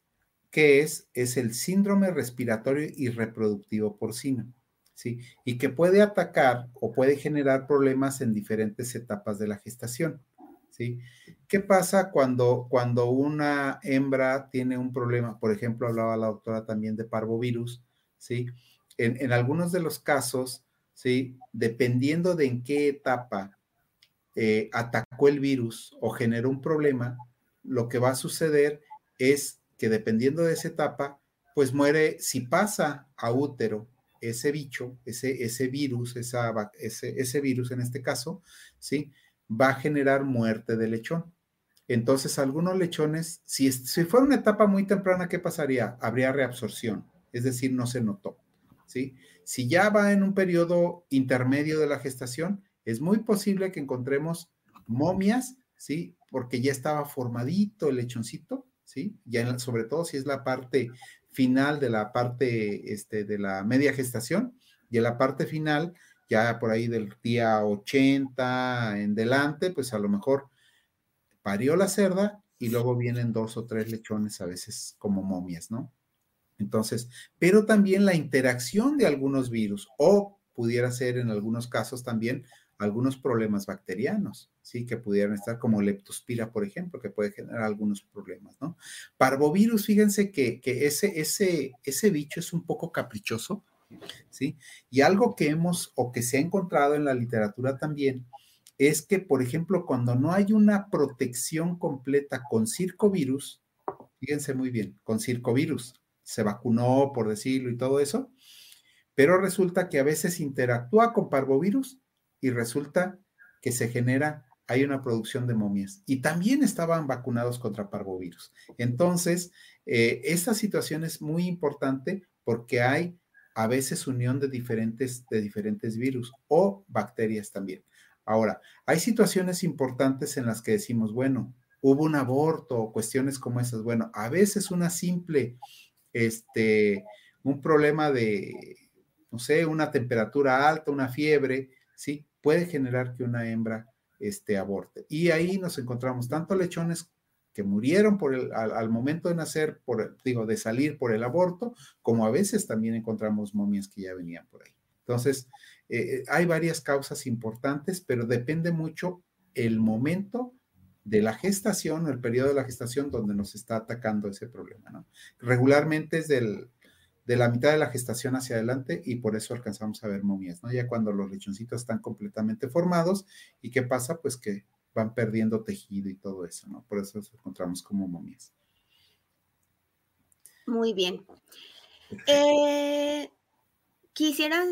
¿qué es? Es el síndrome respiratorio y reproductivo porcino. ¿Sí? Y que puede atacar o puede generar problemas en diferentes etapas de la gestación, ¿sí? ¿Qué pasa cuando, cuando una hembra tiene un problema? Por ejemplo, hablaba la doctora también de parvovirus, ¿sí? En, algunos de los casos, ¿sí? Dependiendo de en qué etapa eh, atacó el virus o generó un problema, lo que va a suceder es que dependiendo de esa etapa, pues muere, si pasa a útero ese bicho, ese, ese virus, esa, ese, ese virus en este caso, ¿sí? Va a generar muerte de lechón. Entonces, algunos lechones, si, si fuera una etapa muy temprana, ¿qué pasaría? Habría reabsorción, es decir, no se notó, ¿sí? Si ya va en un periodo intermedio de la gestación, es muy posible que encontremos momias, ¿sí? Porque ya estaba formadito el lechoncito, ¿sí? Ya sobre todo si es la parte final de la parte este, de la media gestación y en la parte final, ya por ahí del día 80 en delante, pues a lo mejor parió la cerda y luego vienen dos o tres lechones a veces como momias, ¿no? Entonces, pero también la interacción de algunos virus o pudiera ser en algunos casos también algunos problemas bacterianos, ¿sí? Que pudieran estar como leptospira, por ejemplo, que puede generar algunos problemas, ¿no? Parvovirus, fíjense que, ese, ese, ese bicho es un poco caprichoso, ¿sí? Y algo que hemos o que se ha encontrado en la literatura también es que, por ejemplo, cuando no hay una protección completa con circovirus, fíjense muy bien, con circovirus, se vacunó, por decirlo, y todo eso, pero resulta que a veces interactúa con parvovirus y resulta que se genera, hay una producción de momias y también estaban vacunados contra parvovirus. Entonces, eh, esta situación es muy importante porque hay a veces unión de diferentes, de diferentes virus o bacterias también. Ahora, hay situaciones importantes en las que decimos, bueno, hubo un aborto o cuestiones como esas. Bueno, a veces una simple, este, un problema de, no sé, una temperatura alta, una fiebre, ¿sí? puede generar que una hembra este, aborte. Y ahí nos encontramos tanto lechones que murieron por el, al, momento de nacer, por, digo, de salir por el aborto, como a veces también encontramos momias que ya venían por ahí. Entonces, eh, eh, hay varias causas importantes, pero depende mucho el momento de la gestación, el periodo de la gestación donde nos está atacando ese problema, ¿no? Regularmente es del de la mitad de la gestación hacia adelante y por eso alcanzamos a ver momias, ¿no? Ya cuando los lechoncitos están completamente formados y qué pasa, pues que van perdiendo tejido y todo eso, ¿no? Por eso los encontramos como momias. Muy bien. Eh, quisiera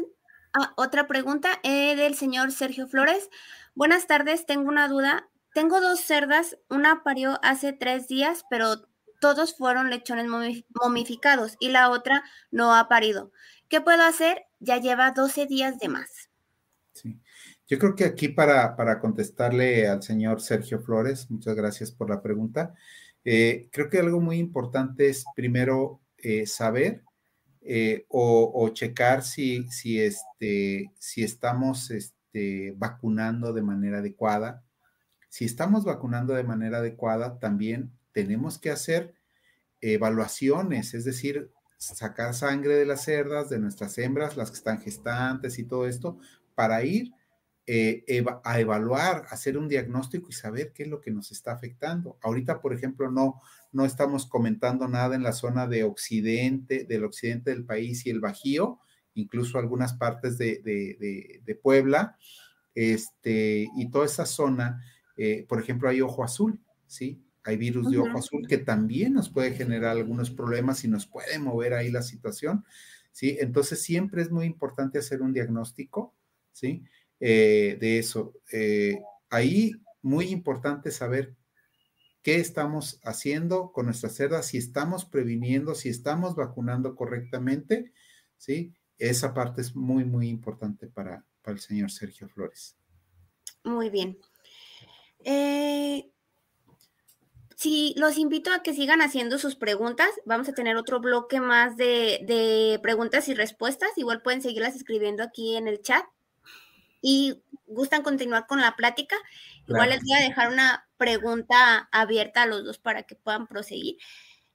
ah, otra pregunta eh, del señor Sergio Flores. Buenas tardes, tengo una duda. Tengo dos cerdas, una parió hace tres días, pero todos fueron lechones momificados y la otra no ha parido. ¿Qué puedo hacer? Ya lleva 12 días de más. Yo creo que aquí para, para contestarle al señor Sergio Flores, muchas gracias por la pregunta. Eh, creo que algo muy importante es primero eh, saber eh, o, checar si, si, este, si estamos este, vacunando de manera adecuada. Si estamos vacunando de manera adecuada, también tenemos que hacer evaluaciones, es decir, sacar sangre de las cerdas, de nuestras hembras, las que están gestantes y todo esto, para ir eh, a evaluar, hacer un diagnóstico y saber qué es lo que nos está afectando. Ahorita, por ejemplo, no, no estamos comentando nada en la zona de occidente, del occidente del país y el Bajío, incluso algunas partes de, de Puebla, este, y toda esa zona, eh, por ejemplo, hay ojo azul, ¿sí? Hay virus de ojo azul que también nos puede generar algunos problemas y nos puede mover ahí la situación, ¿sí? Entonces siempre es muy importante hacer un diagnóstico, ¿sí? Eh, de eso. Eh, ahí muy importante saber qué estamos haciendo con nuestras cerdas, si estamos previniendo, si estamos vacunando correctamente, ¿sí? Esa parte es muy, muy importante para, el señor Sergio Flores. Muy bien. Eh, sí, los invito a que sigan haciendo sus preguntas. Vamos a tener otro bloque más de, de preguntas y respuestas. Igual pueden seguirlas escribiendo aquí en el chat y gustan continuar con la plática, igual les voy a dejar una pregunta abierta a los dos para que puedan proseguir.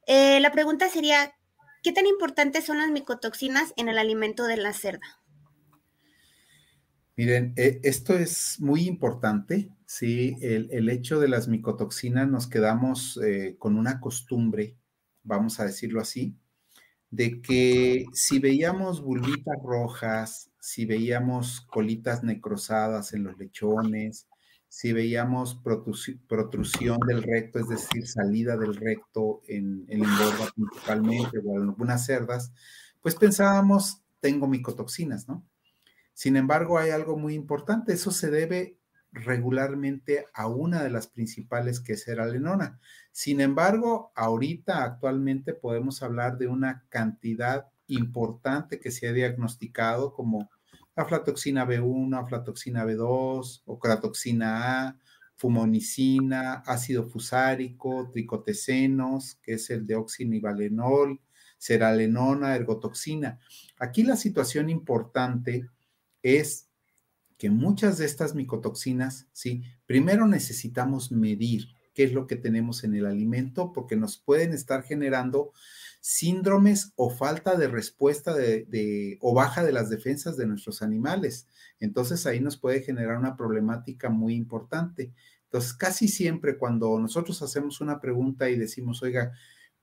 Eh, la pregunta sería, ¿qué tan importantes son las micotoxinas en el alimento de la cerda? Miren, eh, esto es muy importante, ¿sí? El, hecho de las micotoxinas nos quedamos eh, con una costumbre, vamos a decirlo así, de que si veíamos bulbitas rojas, si veíamos colitas necrosadas en los lechones, si veíamos protrusión del recto, es decir, salida del recto en, el engorda principalmente o en algunas cerdas, pues pensábamos, tengo micotoxinas, ¿no? Sin embargo, hay algo muy importante, eso se debe regularmente a una de las principales que es eralenona. Sin embargo, ahorita actualmente podemos hablar de una cantidad importante que se ha diagnosticado como aflatoxina B1, aflatoxina B2, ocratoxina A, fumonicina, ácido fusárico, tricotecenos, que es el deoxinivalenol, seralenona, ergotoxina. Aquí la situación importante es que muchas de estas micotoxinas, ¿sí? Primero necesitamos medir qué es lo que tenemos en el alimento porque nos pueden estar generando síndromes o falta de respuesta de, o baja de las defensas de nuestros animales. Entonces ahí nos puede generar una problemática muy importante. Entonces casi siempre cuando nosotros hacemos una pregunta y decimos, oiga,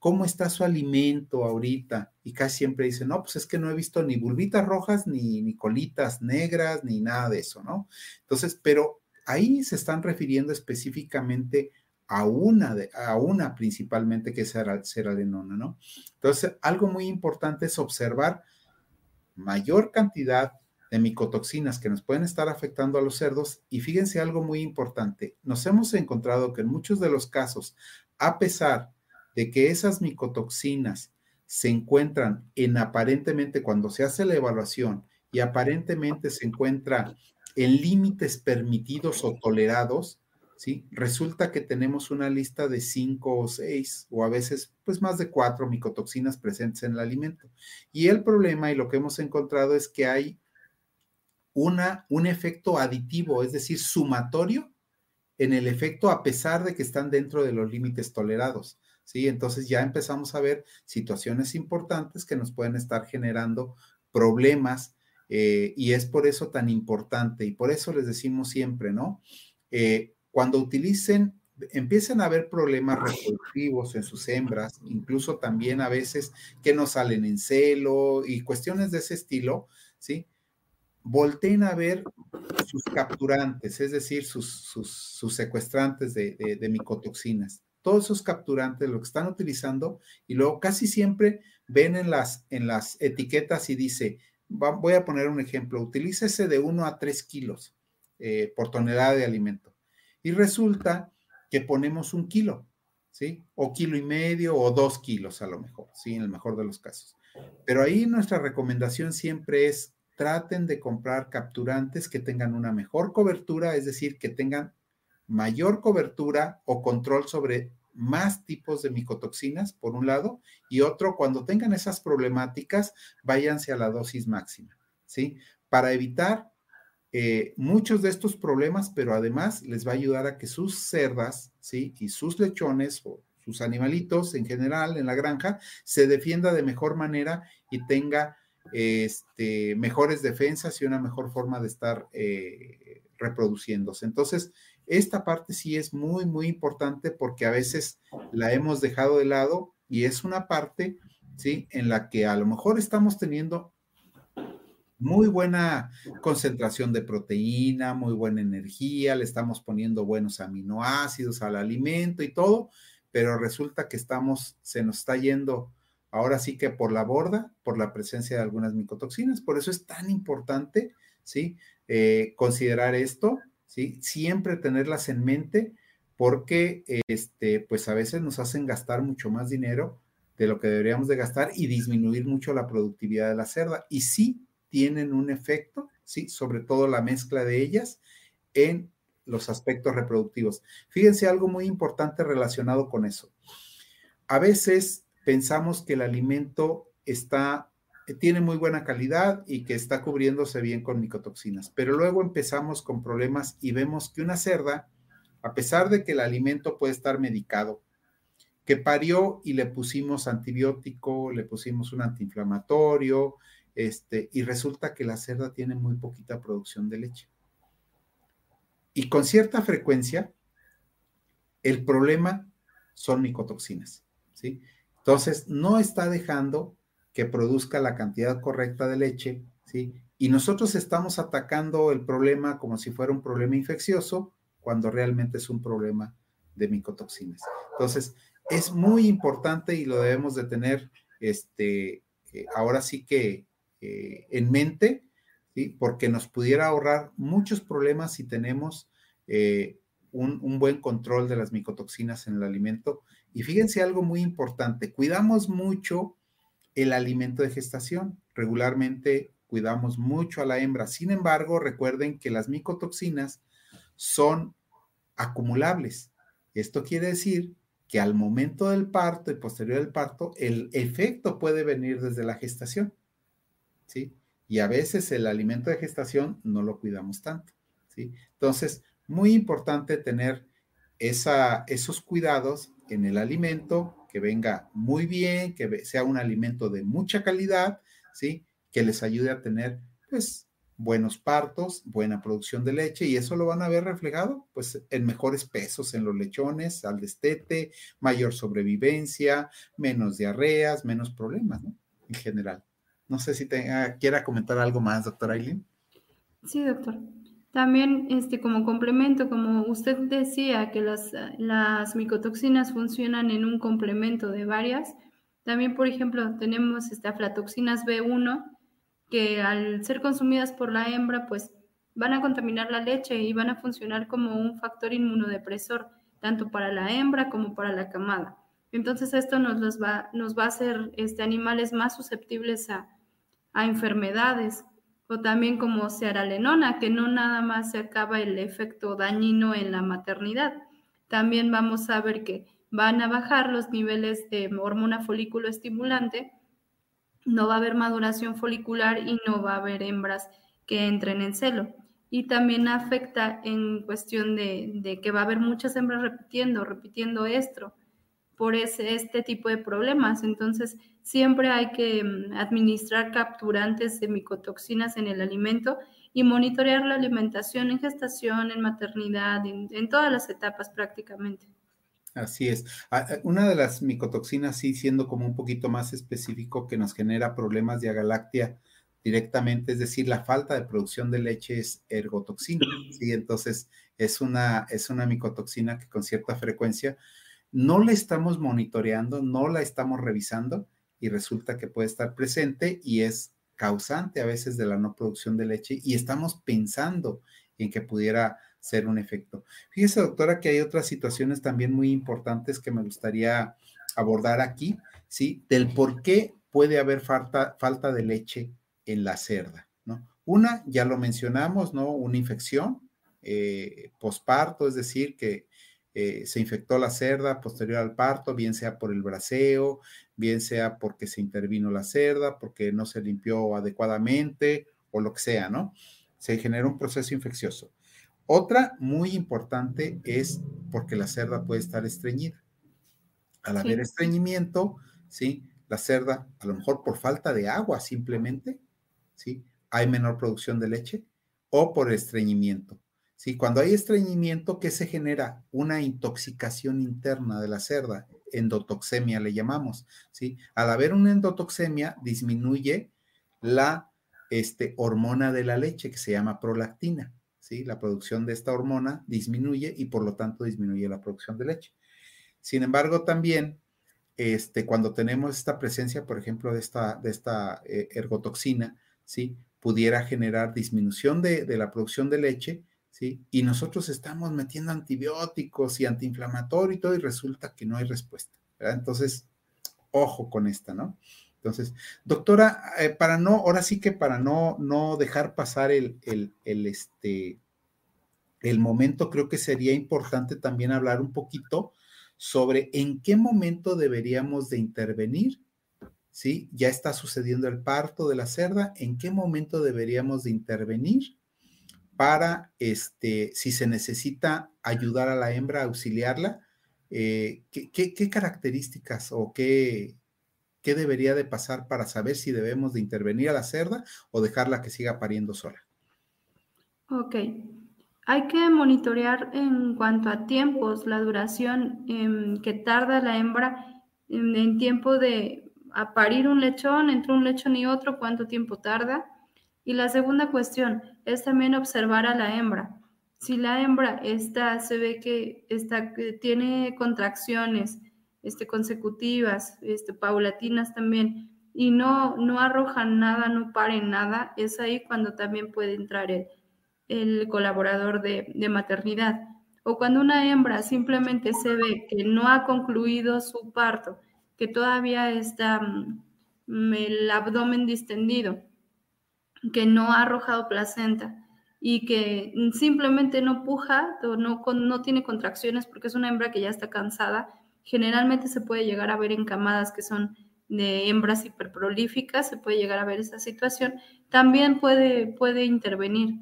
¿cómo está su alimento ahorita? Y casi siempre dicen, no, pues es que no he visto ni bulbitas rojas, ni, ni colitas negras, ni nada de eso, ¿no? Entonces, pero ahí se están refiriendo específicamente a una, de, a una principalmente que es seralenona, ¿no? Entonces, algo muy importante es observar mayor cantidad de micotoxinas que nos pueden estar afectando a los cerdos y fíjense algo muy importante, nos hemos encontrado que en muchos de los casos, a pesar de que esas micotoxinas se encuentran en aparentemente cuando se hace la evaluación y aparentemente se encuentra en límites permitidos o tolerados, ¿sí? Resulta que tenemos una lista de cinco o seis, o a veces, pues más de cuatro micotoxinas presentes en el alimento. Y el problema y lo que hemos encontrado es que hay una, un efecto aditivo, es decir, sumatorio en el efecto a pesar de que están dentro de los límites tolerados. ¿Sí? Entonces ya empezamos a ver situaciones importantes que nos pueden estar generando problemas eh, y es por eso tan importante y por eso les decimos siempre, ¿no? Eh, cuando utilicen, empiecen a haber problemas reproductivos en sus hembras, incluso también a veces que no salen en celo y cuestiones de ese estilo, ¿sí? Volteen a ver sus capturantes, es decir, sus, secuestrantes de, micotoxinas. Todos esos capturantes, lo que están utilizando, y luego casi siempre ven en las, en las etiquetas y dice, voy a poner un ejemplo, utilícese de 1 a 3 kilos eh, por tonelada de alimento y resulta que ponemos un kilo, ¿sí? O kilo y medio o dos kilos a lo mejor, ¿sí? En el mejor de los casos. Pero ahí nuestra recomendación siempre es traten de comprar capturantes que tengan una mejor cobertura, es decir, que tengan mayor cobertura o control sobre más tipos de micotoxinas, por un lado, y otro, cuando tengan esas problemáticas, váyanse a la dosis máxima, ¿sí? Para evitar eh, muchos de estos problemas, pero además les va a ayudar a que sus cerdas, ¿sí? Y sus lechones o sus animalitos en general en la granja se defienda de mejor manera y tenga este, mejores defensas y una mejor forma de estar eh, reproduciéndose. Entonces, esta parte sí es muy, muy importante porque a veces la hemos dejado de lado y es una parte, ¿sí? En la que a lo mejor estamos teniendo muy buena concentración de proteína, muy buena energía, le estamos poniendo buenos aminoácidos al alimento y todo, pero resulta que estamos, se nos está yendo ahora sí que por la borda, por la presencia de algunas micotoxinas. Por eso es tan importante, ¿sí? Eh, considerar esto, Siempre tenerlas en mente porque, este, pues a veces nos hacen gastar mucho más dinero de lo que deberíamos de gastar y disminuir mucho la productividad de la cerda. Y sí tienen un efecto, sí, sobre todo la mezcla de ellas en los aspectos reproductivos. Fíjense algo muy importante relacionado con eso. A veces pensamos que el alimento está tiene muy buena calidad y que está cubriéndose bien con micotoxinas, pero luego empezamos con problemas y vemos que una cerda, a pesar de que el alimento puede estar medicado, que parió y le pusimos antibiótico, le pusimos un antiinflamatorio, este, y resulta que la cerda tiene muy poquita producción de leche. Y con cierta frecuencia, el problema son micotoxinas, ¿sí? Entonces, no está dejando que produzca la cantidad correcta de leche, ¿sí? Y nosotros estamos atacando el problema como si fuera un problema infeccioso, cuando realmente es un problema de micotoxinas. Entonces, es muy importante y lo debemos de tener este, eh, ahora sí que eh, en mente, ¿sí? porque nos pudiera ahorrar muchos problemas si tenemos eh, un, un, buen control de las micotoxinas en el alimento. Y fíjense algo muy importante, cuidamos mucho el alimento de gestación. Regularmente cuidamos mucho a la hembra. Sin embargo, recuerden que las micotoxinas son acumulables. Esto quiere decir que al momento del parto y posterior al parto, el efecto puede venir desde la gestación, ¿sí? Y a veces el alimento de gestación no lo cuidamos tanto, ¿sí? Entonces, muy importante tener esa, esos cuidados en el alimento, que venga muy bien, que sea un alimento de mucha calidad, ¿sí? Que les ayude a tener, pues, buenos partos, buena producción de leche y eso lo van a ver reflejado pues en mejores pesos en los lechones, al destete, mayor sobrevivencia, menos diarreas, menos problemas, ¿no? En general. No sé si quiera comentar algo más, doctor Aileen. Sí, doctor. También, este, como complemento, como usted decía, que las, las micotoxinas funcionan en un complemento de varias, también, por ejemplo, tenemos este, aflatoxinas B1, que al ser consumidas por la hembra, pues van a contaminar la leche y van a funcionar como un factor inmunodepresor, tanto para la hembra como para la camada. Entonces esto nos, va, nos va a hacer este, animales más susceptibles a, a enfermedades o también como searalenona, que no nada más se acaba el efecto dañino en la maternidad. También vamos a ver que van a bajar los niveles de hormona folículo estimulante no va a haber maduración folicular y no va a haber hembras que entren en celo. Y también afecta en cuestión de, que va a haber muchas hembras repitiendo, repitiendo estro por ese, este tipo de problemas. Entonces, siempre hay que mm, administrar capturantes de micotoxinas en el alimento y monitorear la alimentación en gestación, en maternidad, en todas las etapas prácticamente. Así es. Ah, ah, una de las micotoxinas, sí, siendo como un poquito más específico, que nos genera problemas de agalactia directamente, es decir, la falta de producción de leche es ergotoxina, ¿sí? Entonces, es una, es una micotoxina que con cierta frecuencia no la estamos monitoreando, no la estamos revisando y resulta que puede estar presente y es causante a veces de la no producción de leche y estamos pensando en que pudiera ser un efecto. Fíjese, doctora, que hay otras situaciones también muy importantes que me gustaría abordar aquí, ¿sí? Del por qué puede haber falta, falta de leche en la cerda, ¿no? Una, ya lo mencionamos, ¿no? Una infección eh, posparto, es decir, que eh, se infectó la cerda posterior al parto, bien sea por el braceo, bien sea porque se intervino la cerda, porque no se limpió adecuadamente o lo que sea, ¿no? Se genera un proceso infeccioso. Otra muy importante es porque la cerda puede estar estreñida. Al haber estreñimiento, ¿sí? La cerda, a lo mejor por falta de agua simplemente, ¿sí? Hay menor producción de leche o por estreñimiento. ¿Sí? Cuando hay estreñimiento, ¿qué se genera? Una intoxicación interna de la cerda, endotoxemia le llamamos, ¿sí? Al haber una endotoxemia, disminuye la este, hormona de la leche que se llama prolactina. ¿sí? La producción de esta hormona disminuye y por lo tanto disminuye la producción de leche. Sin embargo, también este, cuando tenemos esta presencia, por ejemplo, de esta, de esta eh, ergotoxina, ¿sí? pudiera generar disminución de, de, la producción de leche, ¿sí? y nosotros estamos metiendo antibióticos y antiinflamatorio y todo, y resulta que no hay respuesta. Entonces, ojo con esta, ¿no? Entonces, doctora, eh, para no, ahora sí que para no, no dejar pasar el, el, el, este, el momento, creo que sería importante también hablar un poquito sobre en qué momento deberíamos de intervenir, ¿sí? Ya está sucediendo el parto de la cerda, en qué momento deberíamos de intervenir para, este, si se necesita ayudar a la hembra, auxiliarla, eh, ¿qué, características o qué, ¿Qué debería de pasar para saber si debemos de intervenir a la cerda o dejarla que siga pariendo sola? Ok. Hay que monitorear en cuanto a tiempos, la duración que tarda la hembra en, tiempo de parir un lechón, entre un lechón y otro, cuánto tiempo tarda. Y la segunda cuestión es también observar a la hembra. Si la hembra está, se ve que, está, tiene contracciones, este, consecutivas, este, paulatinas también, y no, no arrojan nada, no paren nada, es ahí cuando también puede entrar el, el colaborador de, de, maternidad. O cuando una hembra simplemente se ve que no ha concluido su parto, que todavía está mm, el abdomen distendido, que no ha arrojado placenta y que simplemente no puja no, no tiene contracciones porque es una hembra que ya está cansada, Generalmente se puede llegar a ver en camadas que son de hembras hiperprolíficas, se puede llegar a ver esa situación. También puede, puede intervenir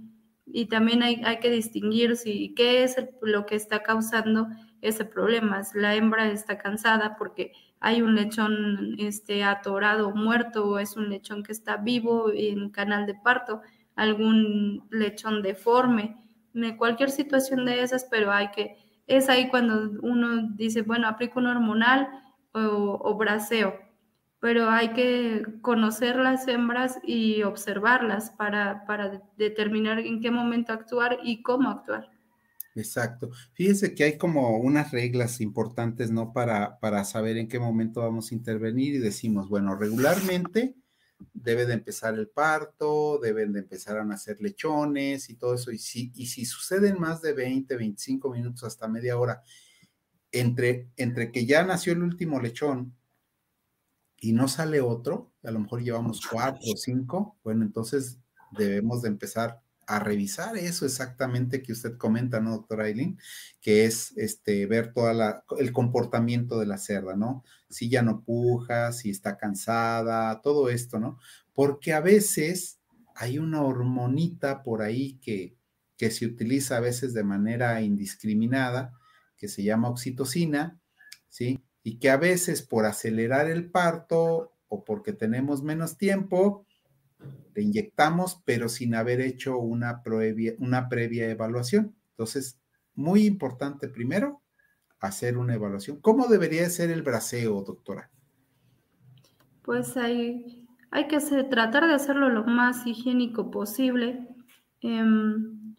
y también hay, hay que distinguir si qué es lo que está causando ese problema. La hembra está cansada porque hay un lechón este, atorado, muerto, o es un lechón que está vivo en canal de parto, algún lechón deforme, cualquier situación de esas, pero hay que es ahí cuando uno dice, bueno, aplico un hormonal o, o braceo, pero hay que conocer las hembras y observarlas para, para determinar en qué momento actuar y cómo actuar. Exacto. Fíjense que hay como unas reglas importantes, ¿no? Para, para saber en qué momento vamos a intervenir y decimos, bueno, regularmente debe de empezar el parto, deben de empezar a nacer lechones y todo eso. Y si, y si suceden más de 20, 25 minutos hasta media hora, entre, entre que ya nació el último lechón y no sale otro, a lo mejor llevamos cuatro o cinco, bueno, entonces debemos de empezar a revisar eso exactamente que usted comenta, ¿no, doctora Aileen? Que es este, ver todo el comportamiento de la cerda, ¿no? Si ya no puja, si está cansada, todo esto, ¿no? Porque a veces hay una hormonita por ahí que, que se utiliza a veces de manera indiscriminada, que se llama oxitocina, ¿sí? Y que a veces por acelerar el parto o porque tenemos menos tiempo, le inyectamos, pero sin haber hecho una previa, una previa evaluación. Entonces, muy importante primero hacer una evaluación. ¿Cómo debería ser el braceo, doctora? Pues hay, hay que tratar de hacerlo lo más higiénico posible. Em,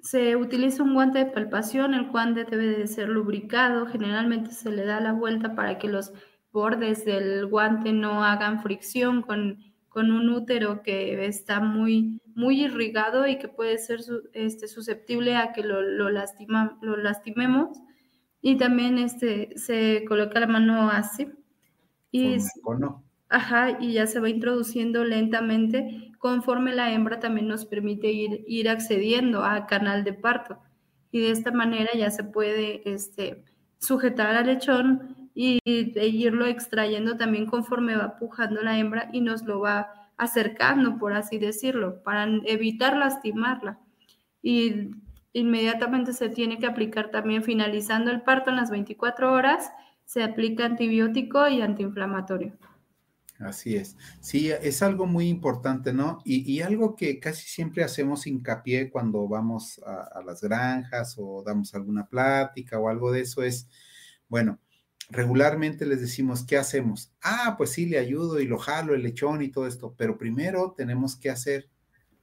se utiliza un guante de palpación, el guante debe de ser lubricado, generalmente se le da la vuelta para que los bordes del guante no hagan fricción con con un útero que está muy, muy irrigado y que puede ser este, susceptible a que lo, lo, lastima, lo lastimemos. Y también este, se coloca la mano así. Y, ajá, y ya se va introduciendo lentamente conforme la hembra también nos permite ir, ir accediendo a canal de parto. Y de esta manera ya se puede este, sujetar al lechón y de irlo extrayendo también conforme va pujando la hembra y nos lo va acercando, por así decirlo, para evitar lastimarla. Y inmediatamente se tiene que aplicar también, finalizando el parto en las 24 horas, se aplica antibiótico y antiinflamatorio. Así es. Sí, es algo muy importante, ¿no? Y, algo que casi siempre hacemos hincapié cuando vamos a, a, las granjas o damos alguna plática o algo de eso es, bueno, regularmente les decimos, ¿qué hacemos? Ah, pues sí, le ayudo y lo jalo, el lechón y todo esto, pero primero tenemos que hacer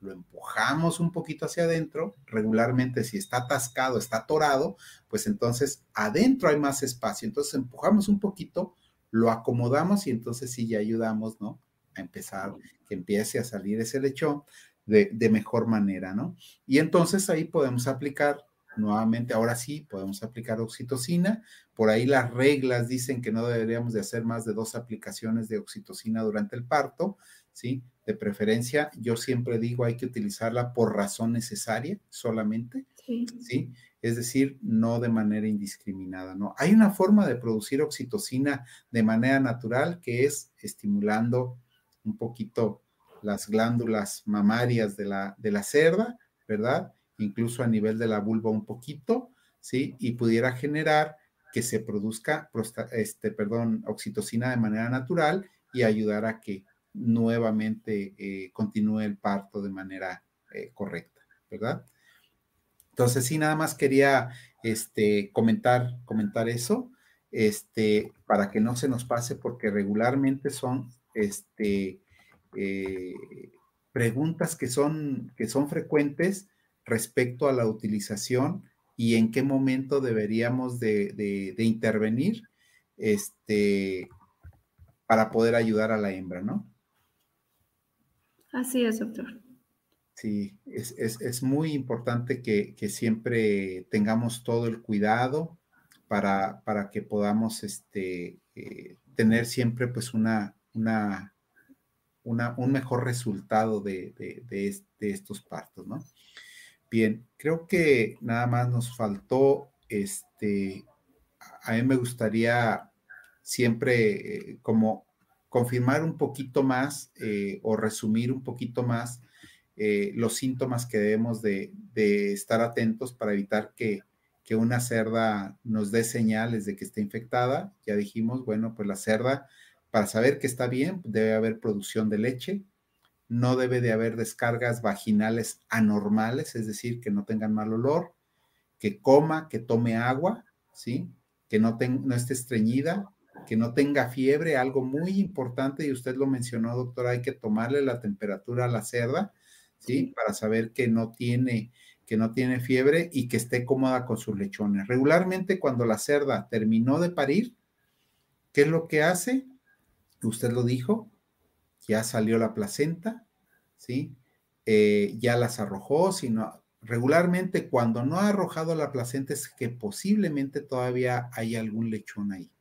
lo empujamos un poquito hacia adentro, regularmente si está atascado, está atorado, pues entonces adentro hay más espacio, entonces empujamos un poquito, lo acomodamos y entonces sí ya ayudamos, ¿no? A empezar, que empiece a salir ese lechón de, de mejor manera, ¿no? Y entonces ahí podemos aplicar nuevamente, ahora sí, podemos aplicar oxitocina. Por ahí las reglas dicen que no deberíamos de hacer más de dos aplicaciones de oxitocina durante el parto, ¿sí? De preferencia, yo siempre digo hay que utilizarla por razón necesaria solamente, ¿sí? Es decir, no de manera indiscriminada, ¿no? Hay una forma de producir oxitocina de manera natural que es estimulando un poquito las glándulas mamarias de la, de la cerda, ¿verdad? Incluso a nivel de la vulva un poquito, ¿sí? Y pudiera generar que se produzca, este, perdón, oxitocina de manera natural y ayudar a que nuevamente eh, continúe el parto de manera eh, correcta, ¿verdad? Entonces, sí, nada más quería este, comentar, comentar eso, este, para que no se nos pase, porque regularmente son este, eh, preguntas que son, que son frecuentes respecto a la utilización y en qué momento deberíamos de, de intervenir este, para poder ayudar a la hembra, ¿no? Así es, doctor. Sí, es, muy importante que, siempre tengamos todo el cuidado para, para que podamos este, eh, tener siempre pues una, una, un mejor resultado de, estos partos, ¿no? Bien, creo que nada más nos faltó, este, a mí me gustaría siempre eh, como confirmar un poquito más eh, o resumir un poquito más eh, los síntomas que debemos de, estar atentos para evitar que, una cerda nos dé señales de que está infectada. Ya dijimos, bueno, pues la cerda, para saber que está bien, debe haber producción de leche, no debe de haber descargas vaginales anormales, es decir, que no tengan mal olor, que coma, que tome agua, ¿sí? Que no, no esté estreñida, que no tenga fiebre, algo muy importante, y usted lo mencionó, doctor, hay que tomarle la temperatura a la cerda, ¿sí? Para saber que no tiene que no tiene fiebre y que esté cómoda con sus lechones. Regularmente cuando la cerda terminó de parir, ¿qué es lo que hace? Usted lo dijo, ya salió la placenta, ¿sí? Eh, ya las arrojó, sino regularmente cuando no ha arrojado la placenta es que posiblemente todavía hay algún lechón ahí.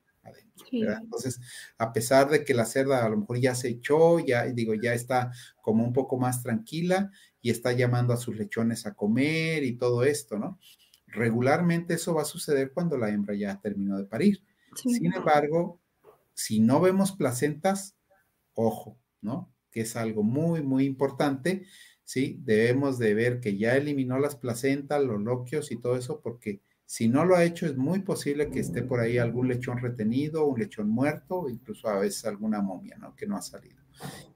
Entonces, a pesar de que la cerda a lo mejor ya se echó, ya digo, ya está como un poco más tranquila y está llamando a sus lechones a comer y todo esto, ¿no? Regularmente eso va a suceder cuando la hembra ya terminó de parir. Sin embargo, si no vemos placentas, ojo, Que es algo muy, muy importante, ¿sí? Debemos de ver que ya eliminó las placentas, los loquios y todo eso, porque si no lo ha hecho, es muy posible que esté por ahí algún lechón retenido, un lechón muerto, incluso a veces alguna momia, ¿no? Que no ha salido.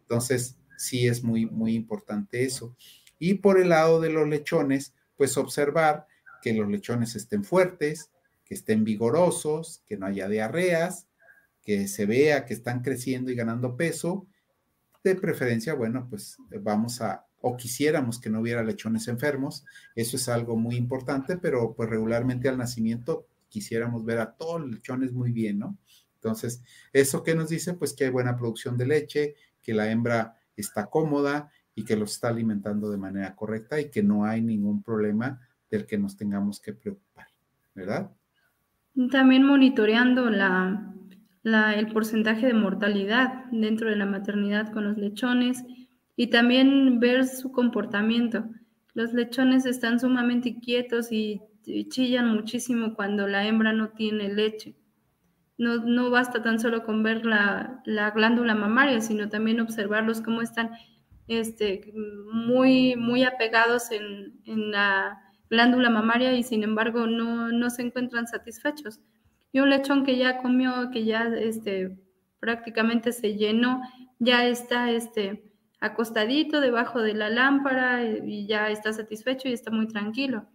Entonces, sí es muy, muy importante eso. Y por el lado de los lechones, pues observar que los lechones estén fuertes, que estén vigorosos, que no haya diarreas, que se vea que están creciendo y ganando peso. De preferencia, bueno, pues vamos a o quisiéramos que no hubiera lechones enfermos. Eso es algo muy importante, pero pues regularmente al nacimiento quisiéramos ver a todos los lechones muy bien, ¿no? Entonces, ¿eso qué nos dice? Pues que hay buena producción de leche, que la hembra está cómoda y que los está alimentando de manera correcta y que no hay ningún problema del que nos tengamos que preocupar, ¿verdad? También monitoreando la, el porcentaje de mortalidad dentro de la maternidad con los lechones, y también ver su comportamiento. Los lechones están sumamente quietos y, chillan muchísimo cuando la hembra no tiene leche. No, no basta tan solo con ver la, glándula mamaria, sino también observarlos cómo están este, muy, muy apegados en, la glándula mamaria y sin embargo no, no, se encuentran satisfechos. Y un lechón que ya comió, que ya este, prácticamente se llenó, ya está este, acostadito debajo de la lámpara eh, y ya está satisfecho y está muy tranquilo.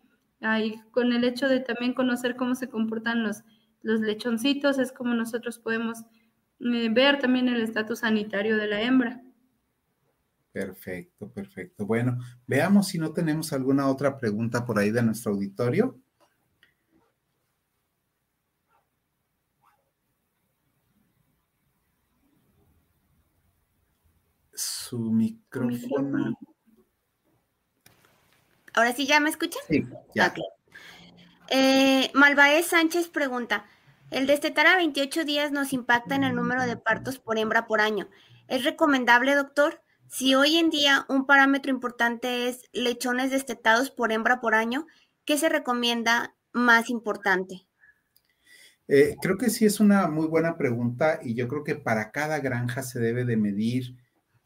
Ahí con el hecho de también conocer cómo se comportan los, los lechoncitos es como nosotros podemos eh, ver también el estatus sanitario de la hembra. Perfecto, perfecto. Bueno, veamos si no tenemos alguna otra pregunta por ahí de nuestro auditorio. Su micrófono. Ahora sí, ¿ya me escuchan? Sí, ya. Eh, Malvaez Sánchez pregunta, ¿el destetar a 28 días nos impacta en el número de partos por hembra por año? ¿Es recomendable, doctor? Si hoy en día un parámetro importante es lechones destetados por hembra por año, ¿qué se recomienda más importante? Eh, creo que sí es una muy buena pregunta y yo creo que para cada granja se debe de medir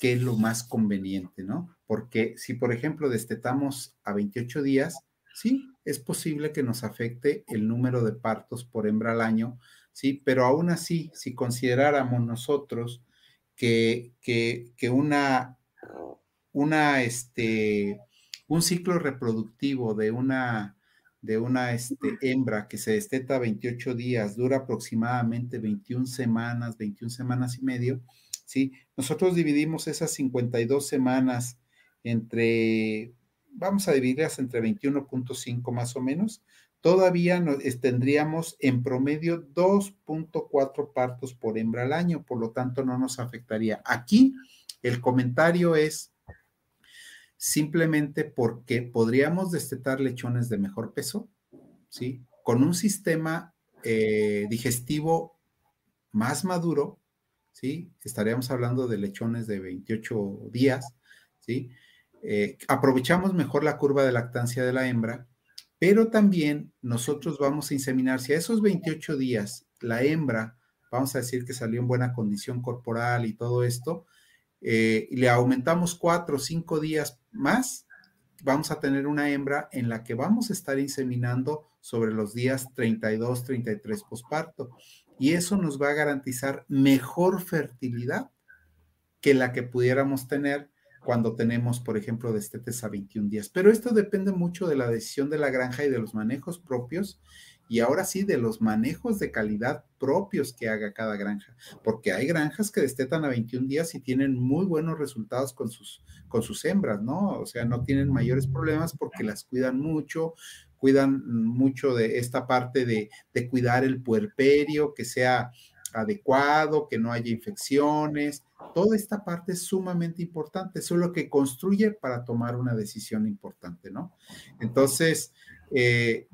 qué es lo más conveniente, ¿no? Porque si, por ejemplo, destetamos a 28 días, sí, es posible que nos afecte el número de partos por hembra al año, sí, pero aún así, si consideráramos nosotros que, que, una, una, este, un ciclo reproductivo de una, de una este, hembra que se desteta 28 días, dura aproximadamente 21 semanas, 21 semanas y medio, ¿sí? Nosotros dividimos esas 52 semanas entre, vamos a dividirlas entre 21.5 más o menos, todavía tendríamos en promedio 2.4 partos por hembra al año, por lo tanto no nos afectaría. Aquí el comentario es simplemente porque podríamos destetar lechones de mejor peso, ¿sí? Con un sistema eh, digestivo más maduro, ¿sí? Estaríamos hablando de lechones de 28 días, ¿sí? Eh, aprovechamos mejor la curva de lactancia de la hembra pero también nosotros vamos a inseminar, si a esos 28 días la hembra, vamos a decir que salió en buena condición corporal y todo esto, eh, y le aumentamos cuatro o cinco días más, vamos a tener una hembra en la que vamos a estar inseminando sobre los días 32, 33 posparto. Y eso nos va a garantizar mejor fertilidad que la que pudiéramos tener cuando tenemos, por ejemplo, destetes a 21 días. Pero esto depende mucho de la decisión de la granja y de los manejos propios y ahora sí de los manejos de calidad propios que haga cada granja, porque hay granjas que destetan a 21 días y tienen muy buenos resultados con sus, con sus hembras, ¿no? O sea, no tienen mayores problemas porque las cuidan mucho, cuidan mucho de esta parte de, de cuidar el puerperio, que sea adecuado, que no haya infecciones. Toda esta parte es sumamente importante. Eso es lo que construye para tomar una decisión importante, ¿no? Entonces, eh,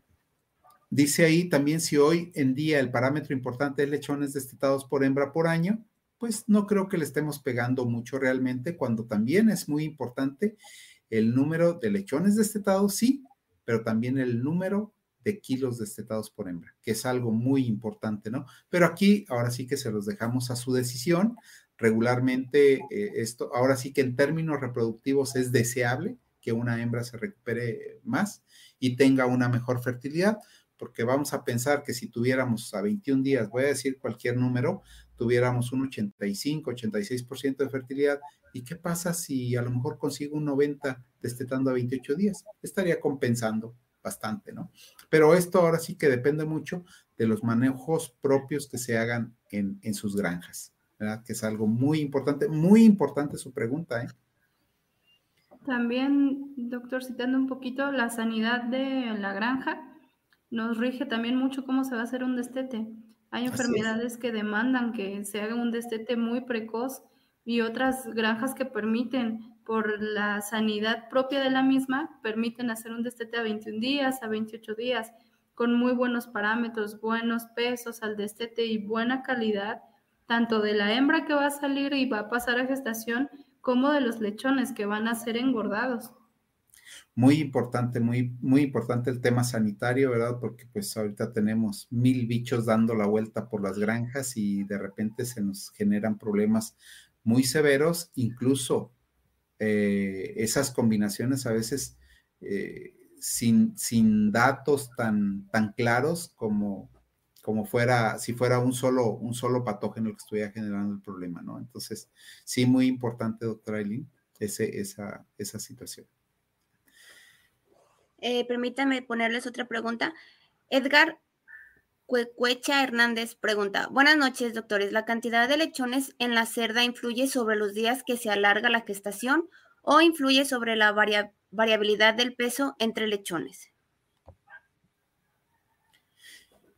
dice ahí también si hoy en día el parámetro importante es lechones destetados por hembra por año, pues no creo que le estemos pegando mucho realmente, cuando también es muy importante el número de lechones destetados, sí, pero también el número de kilos destetados por hembra, que es algo muy importante, ¿no? Pero aquí, ahora sí que se los dejamos a su decisión. Regularmente, eh, esto, ahora sí que en términos reproductivos es deseable que una hembra se recupere más y tenga una mejor fertilidad, porque vamos a pensar que si tuviéramos a 21 días, voy a decir cualquier número, tuviéramos un 85, 86% de fertilidad, ¿y qué pasa si a lo mejor consigo un 90 destetando a 28 días? Estaría compensando bastante, ¿no? Pero esto ahora sí que depende mucho de los manejos propios que se hagan en, sus granjas, ¿verdad? Que es algo muy importante, muy importante su pregunta, ¿eh? También, doctor, citando un poquito, la sanidad de la granja nos rige también mucho cómo se va a hacer un destete. Hay enfermedades que demandan que se haga un destete muy precoz y otras granjas que permiten por la sanidad propia de la misma, permiten hacer un destete a 21 días, a 28 días, con muy buenos parámetros, buenos pesos al destete y buena calidad, tanto de la hembra que va a salir y va a pasar a gestación, como de los lechones que van a ser engordados. Muy importante, muy, muy importante el tema sanitario, ¿verdad? Porque pues ahorita tenemos mil bichos dando la vuelta por las granjas y de repente se nos generan problemas muy severos, incluso eh, esas combinaciones a veces eh, sin, sin, datos tan, tan claros como, como fuera, si fuera un solo, un solo patógeno el que estuviera generando el problema, ¿no? Entonces, sí, muy importante, doctora Eileen, ese, esa, esa situación. Eh, permítanme ponerles otra pregunta. Edgar Cuecuecha Hernández pregunta, buenas noches, doctores. ¿La cantidad de lechones en la cerda influye sobre los días que se alarga la gestación o influye sobre la variabilidad del peso entre lechones?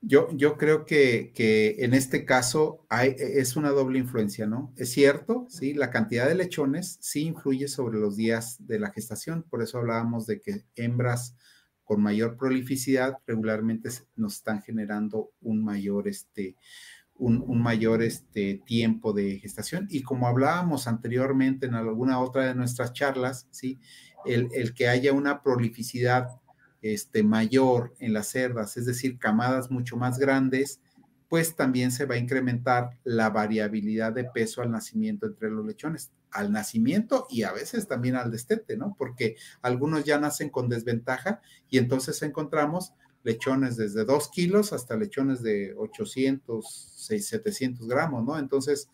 Yo, creo que, en este caso hay, es una doble influencia, ¿no? Es cierto, sí, la cantidad de lechones sí influye sobre los días de la gestación, por eso hablábamos de que hembras con mayor prolificidad regularmente nos están generando un mayor, este, un, mayor este, tiempo de gestación. Y como hablábamos anteriormente en alguna otra de nuestras charlas, ¿sí? el, el que haya una prolificidad este, mayor en las cerdas, es decir, camadas mucho más grandes, pues también se va a incrementar la variabilidad de peso al nacimiento entre los lechones, al nacimiento y a veces también al destete, ¿no? Porque algunos ya nacen con desventaja y entonces encontramos lechones desde 2 kilos hasta lechones de 800, 600, 700 gramos, ¿no? Entonces,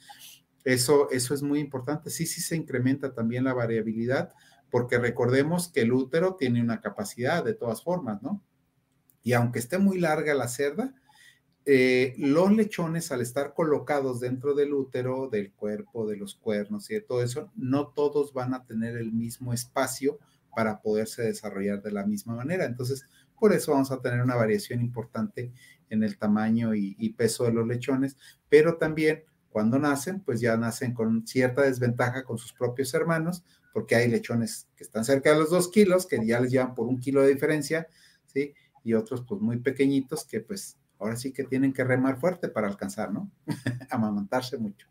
eso, eso es muy importante. Sí, sí se incrementa también la variabilidad, porque recordemos que el útero tiene una capacidad de todas formas, ¿no? Y aunque esté muy larga la cerda, eh, los lechones al estar colocados dentro del útero, del cuerpo, de los cuernos y de todo eso, no todos van a tener el mismo espacio para poderse desarrollar de la misma manera. Entonces, por eso vamos a tener una variación importante en el tamaño y, y peso de los lechones, pero también cuando nacen, pues ya nacen con cierta desventaja con sus propios hermanos, porque hay lechones que están cerca de los dos kilos, que ya les llevan por un kilo de diferencia, ¿sí? Y otros pues muy pequeñitos que pues ahora sí que tienen que remar fuerte para alcanzar, ¿no? Amamantarse mucho.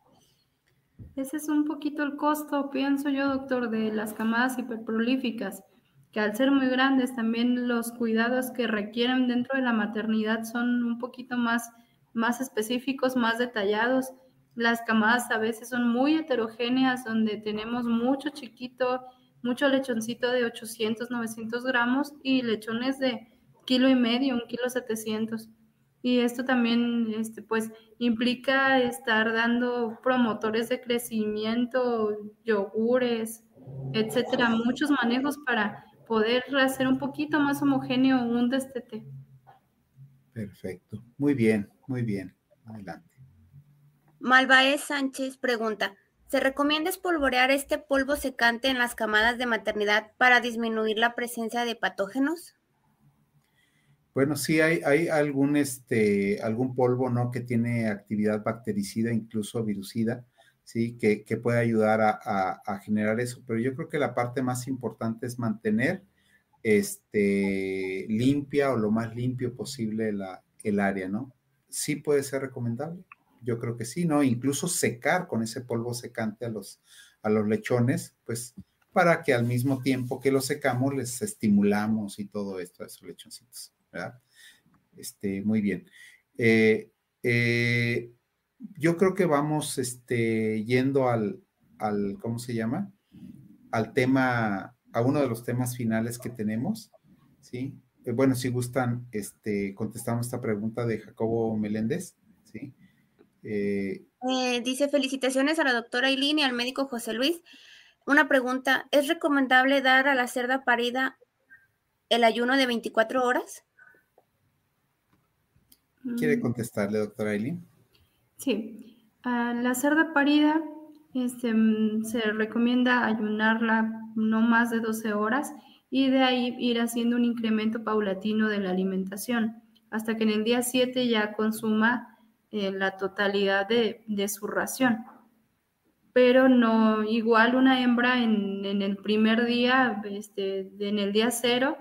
Ese es un poquito el costo, pienso yo, doctor, de las camadas hiperprolíficas, que al ser muy grandes también los cuidados que requieren dentro de la maternidad son un poquito más, más específicos, más detallados. Las camadas a veces son muy heterogéneas, donde tenemos mucho chiquito, mucho lechoncito de 800, 900 gramos y lechones de kilo y medio, un kilo 700. Y esto también, este, pues, implica estar dando promotores de crecimiento, yogures, etcétera, muchos manejos para poder hacer un poquito más homogéneo un destete. Perfecto. Muy bien, muy bien. Adelante. Malvaez Sánchez pregunta, ¿se recomienda espolvorear este polvo secante en las camadas de maternidad para disminuir la presencia de patógenos? Bueno, sí hay, algún, este, algún polvo, ¿no? Que tiene actividad bactericida, incluso virucida, ¿sí? Que, puede ayudar a, generar eso. Pero yo creo que la parte más importante es mantener este, limpia o lo más limpio posible la, el área, ¿no? Sí puede ser recomendable. Yo creo que sí, ¿no? Incluso secar con ese polvo secante a los, a los lechones, pues para que al mismo tiempo que los secamos les estimulamos y todo esto a esos lechoncitos. Este, muy bien. Eh, eh, yo creo que vamos este, yendo al, al, ¿cómo se llama? Al tema, a uno de los temas finales que tenemos, ¿sí? Eh, bueno, si gustan, este, contestamos esta pregunta de Jacobo Meléndez, ¿sí? Dice, felicitaciones a la doctora Eileen y al médico José Luis. Una pregunta, ¿es recomendable dar a la cerda parida el ayuno de 24 horas? ¿Quiere mm. contestarle, doctora Aileen? Sí. la cerda parida este, mm, se recomienda ayunarla no más de 12 horas y de ahí ir haciendo un incremento paulatino de la alimentación hasta que en el día 7 ya consuma eh, la totalidad de, su ración. Pero no, igual una hembra en, el primer día, este, en el día cero,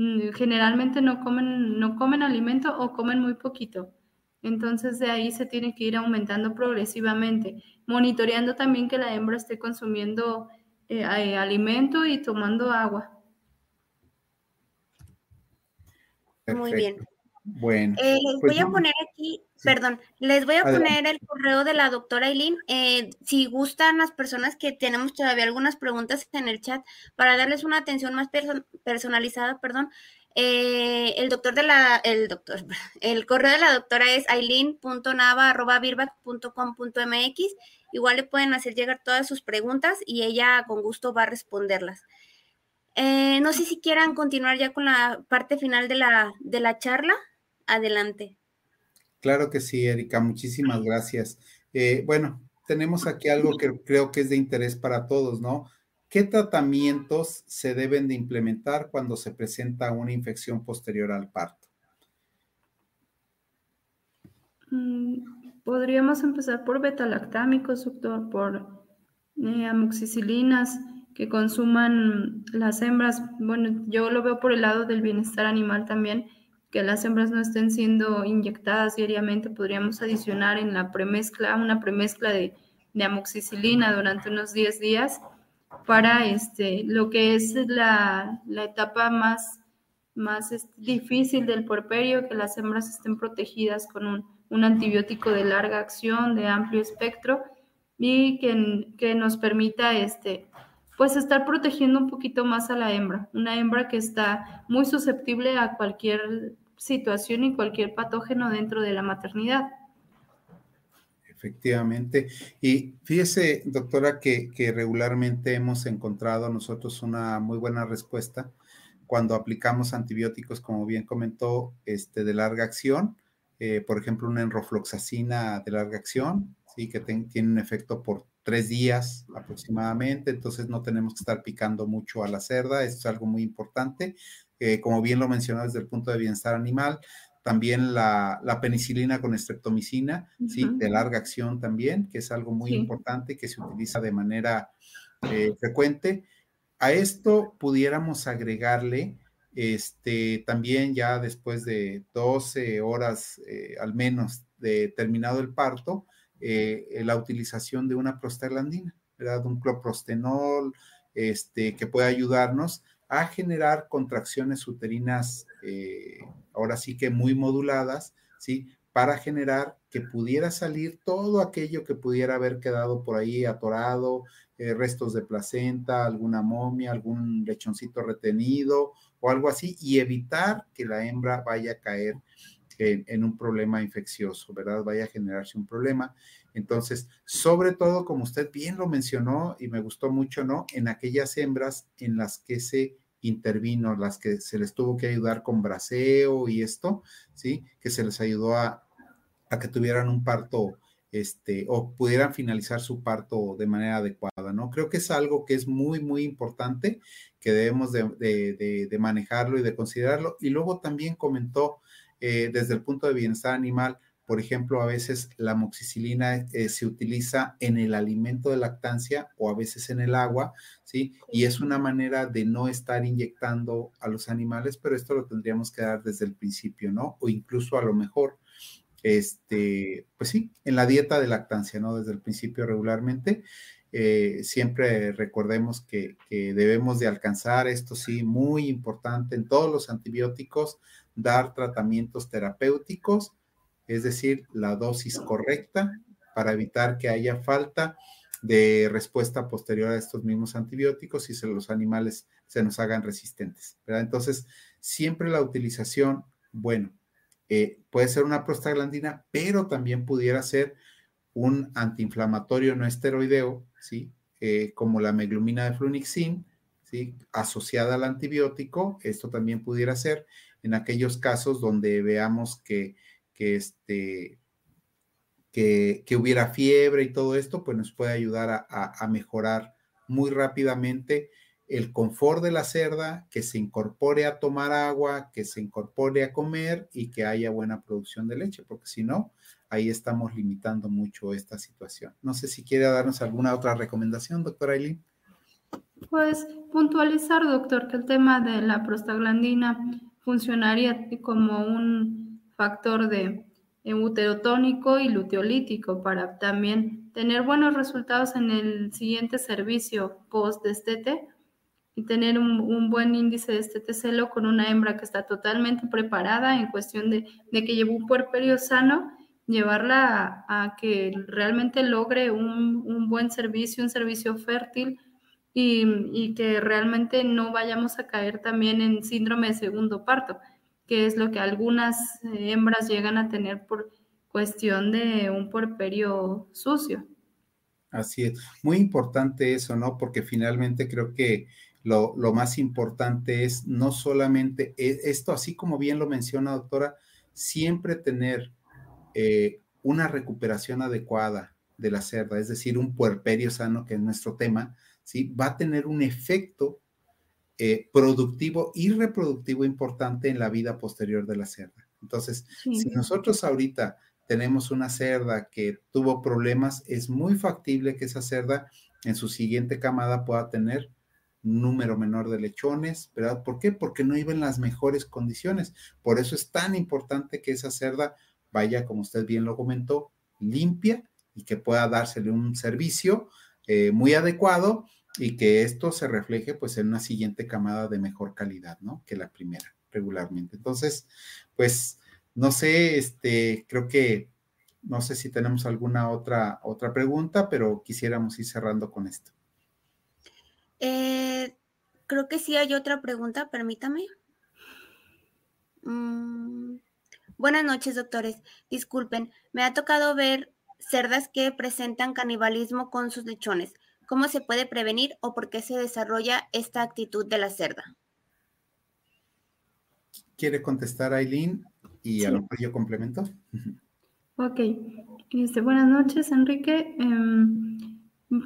Mm, generalmente no comen, no comen alimento o comen muy poquito. Entonces de ahí se tiene que ir aumentando progresivamente, monitoreando también que la hembra esté consumiendo eh, eh, alimento y tomando agua. Muy bien. Bueno. Eh, les pues voy a poner aquí, perdón, les voy a poner el correo de la doctora Eileen. Eh, si gustan las personas que tenemos todavía algunas preguntas en el chat para darles una atención más personalizada, perdón. Eh, el doctor de la, el doctor, el correo de la doctora es aileen.nava.birbac.com.mx. Igual le pueden hacer llegar todas sus preguntas y ella con gusto va a responderlas. no sé si quieran continuar ya con la parte final de la, de la charla. Adelante. Claro que sí, Erika, muchísimas gracias. Eh, bueno, tenemos aquí algo que creo que es de interés para todos, ¿no? ¿Qué tratamientos se deben de implementar cuando se presenta una infección posterior al parto? Mm, podríamos empezar por betalactámicos, doctor, por eh, amoxicilinas que consuman las hembras. Bueno, yo lo veo por el lado del bienestar animal también, que las hembras no estén siendo inyectadas diariamente. Podríamos adicionar en la premezcla una premezcla de, de amoxicilina durante unos 10 días para este, lo que es la, la etapa más, más este, difícil del puerperio, que las hembras estén protegidas con un un antibiótico de larga acción, de amplio espectro y que, que nos permita este, pues estar protegiendo un poquito más a la hembra, una hembra que está muy susceptible a cualquier situación y cualquier patógeno dentro de la maternidad. Efectivamente. Y fíjese, doctora, que, regularmente hemos encontrado nosotros una muy buena respuesta cuando aplicamos antibióticos, como bien comentó, este, de larga acción eh, por ejemplo, una enrofloxacina de larga acción, ¿sí? que tiene un efecto por tres días aproximadamente, entonces no tenemos que estar picando mucho a la cerda, esto es algo muy importante. Eh, como bien lo mencionó desde el punto de bienestar animal, también la, penicilina con estreptomicina, ¿sí? de larga acción también, que es algo muy importante que se utiliza de manera eh, frecuente. A esto pudiéramos agregarle este, también ya después de 12 horas eh, al menos de terminado el parto, eh, la utilización de una prostaglandina, ¿verdad? Un cloprostenol, este, que puede ayudarnos a generar contracciones uterinas, eh, ahora sí que muy moduladas, ¿sí? Para generar que pudiera salir todo aquello que pudiera haber quedado por ahí atorado, restos de placenta, alguna momia, algún lechoncito retenido o algo así y evitar que la hembra vaya a caer en, un problema infeccioso, ¿verdad? Vaya a generarse un problema. Entonces, sobre todo, como usted bien lo mencionó y me gustó mucho, ¿no? En aquellas hembras en las que se intervino, las que se les tuvo que ayudar con braseo y esto, ¿sí? Que se les ayudó a, a que tuvieran un parto este, o pudieran finalizar su parto de manera adecuada, ¿no? Creo que es algo que es muy, muy importante, que debemos de, manejarlo y de considerarlo. Y luego también comentó eh, desde el punto de bienestar animal, por ejemplo, a veces la moxicilina eh, se utiliza en el alimento de lactancia o a veces en el agua, ¿sí? Y es una manera de no estar inyectando a los animales, pero esto lo tendríamos que dar desde el principio, ¿no? O incluso a lo mejor este, pues sí, en la dieta de lactancia, ¿no? Desde el principio regularmente. Eh, siempre recordemos que, debemos de alcanzar, esto sí, muy importante, en todos los antibióticos, dar tratamientos terapéuticos, es decir, la dosis correcta para evitar que haya falta de respuesta posterior a estos mismos antibióticos y los animales se nos hagan resistentes. Entonces, siempre la utilización, bueno, eh, puede ser una prostaglandina, pero también pudiera ser un antiinflamatorio no esteroideo, ¿sí? Eh, como la meglumina de flunixin, ¿sí? Asociada al antibiótico, esto también pudiera ser en aquellos casos donde veamos que, que este, que, hubiera fiebre y todo esto, pues nos puede ayudar a mejorar muy rápidamente el confort de la cerda, que se incorpore a tomar agua, que se incorpore a comer y que haya buena producción de leche, porque si no, ahí estamos limitando mucho esta situación. No sé si quiere darnos alguna otra recomendación, doctora Aileen. Pues puntualizar, doctor, que el tema de la prostaglandina funcionaría como un factor de uterotónico y luteolítico para también tener buenos resultados en el siguiente servicio post-destete y tener un, buen índice de estetecelo con una hembra que está totalmente preparada en cuestión de, que lleve un puerperio sano, llevarla a, que realmente logre un, buen servicio, un servicio fértil y, que realmente no vayamos a caer también en síndrome de segundo parto, que es lo que algunas hembras llegan a tener por cuestión de un puerperio sucio. Así es, muy importante eso, ¿no? Porque finalmente creo que lo, más importante es no solamente e, esto, así como bien lo menciona doctora, siempre tener eh, una recuperación adecuada de la cerda, es decir, un puerperio sano, que es nuestro tema, ¿sí? va a tener un efecto eh, productivo y reproductivo importante en la vida posterior de la cerda. Entonces, si nosotros ahorita tenemos una cerda que tuvo problemas, es muy factible que esa cerda en su siguiente camada pueda tener un número menor de lechones, ¿verdad? ¿Por qué? Porque no iba en las mejores condiciones. Por eso es tan importante que esa cerda vaya, como usted bien lo comentó, limpia y que pueda dársele un servicio eh, muy adecuado y que esto se refleje pues en una siguiente camada de mejor calidad, ¿no? Que la primera regularmente. Entonces, pues no sé, este, creo que no sé si tenemos alguna otra otra pregunta, pero quisiéramos ir cerrando con esto. Eh, creo que sí hay otra pregunta, permítame. Mm, buenas noches, doctores. Disculpen, me ha tocado ver cerdas que presentan canibalismo con sus lechones. ¿Cómo se puede prevenir o por qué se desarrolla esta actitud de la cerda? ¿Quiere contestar Aileen? Y a lo mejor yo complemento. Ok. Este, buenas noches, Enrique. Em,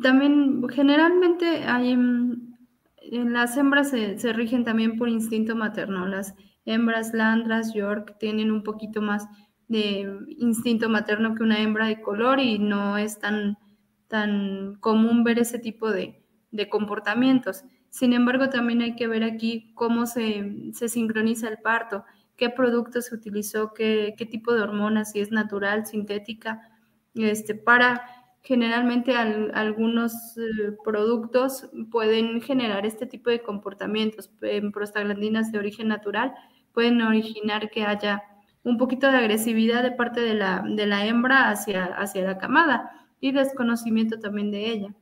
también generalmente hay, em, en las hembras se, se, rigen también por instinto materno. Las hembras landras, York, tienen un poquito más de instinto materno que una hembra de color y no es tan tan común ver ese tipo de, comportamientos. Sin embargo, también hay que ver aquí cómo se, sincroniza el parto, qué producto se utilizó, qué, tipo de hormonas, si es natural, sintética, este, para generalmente algunos eh, productos pueden generar este tipo de comportamientos. En prostaglandinas de origen natural pueden originar que haya un poquito de agresividad de parte de la, de la hembra hacia, hacia la camada y desconocimiento también de ella.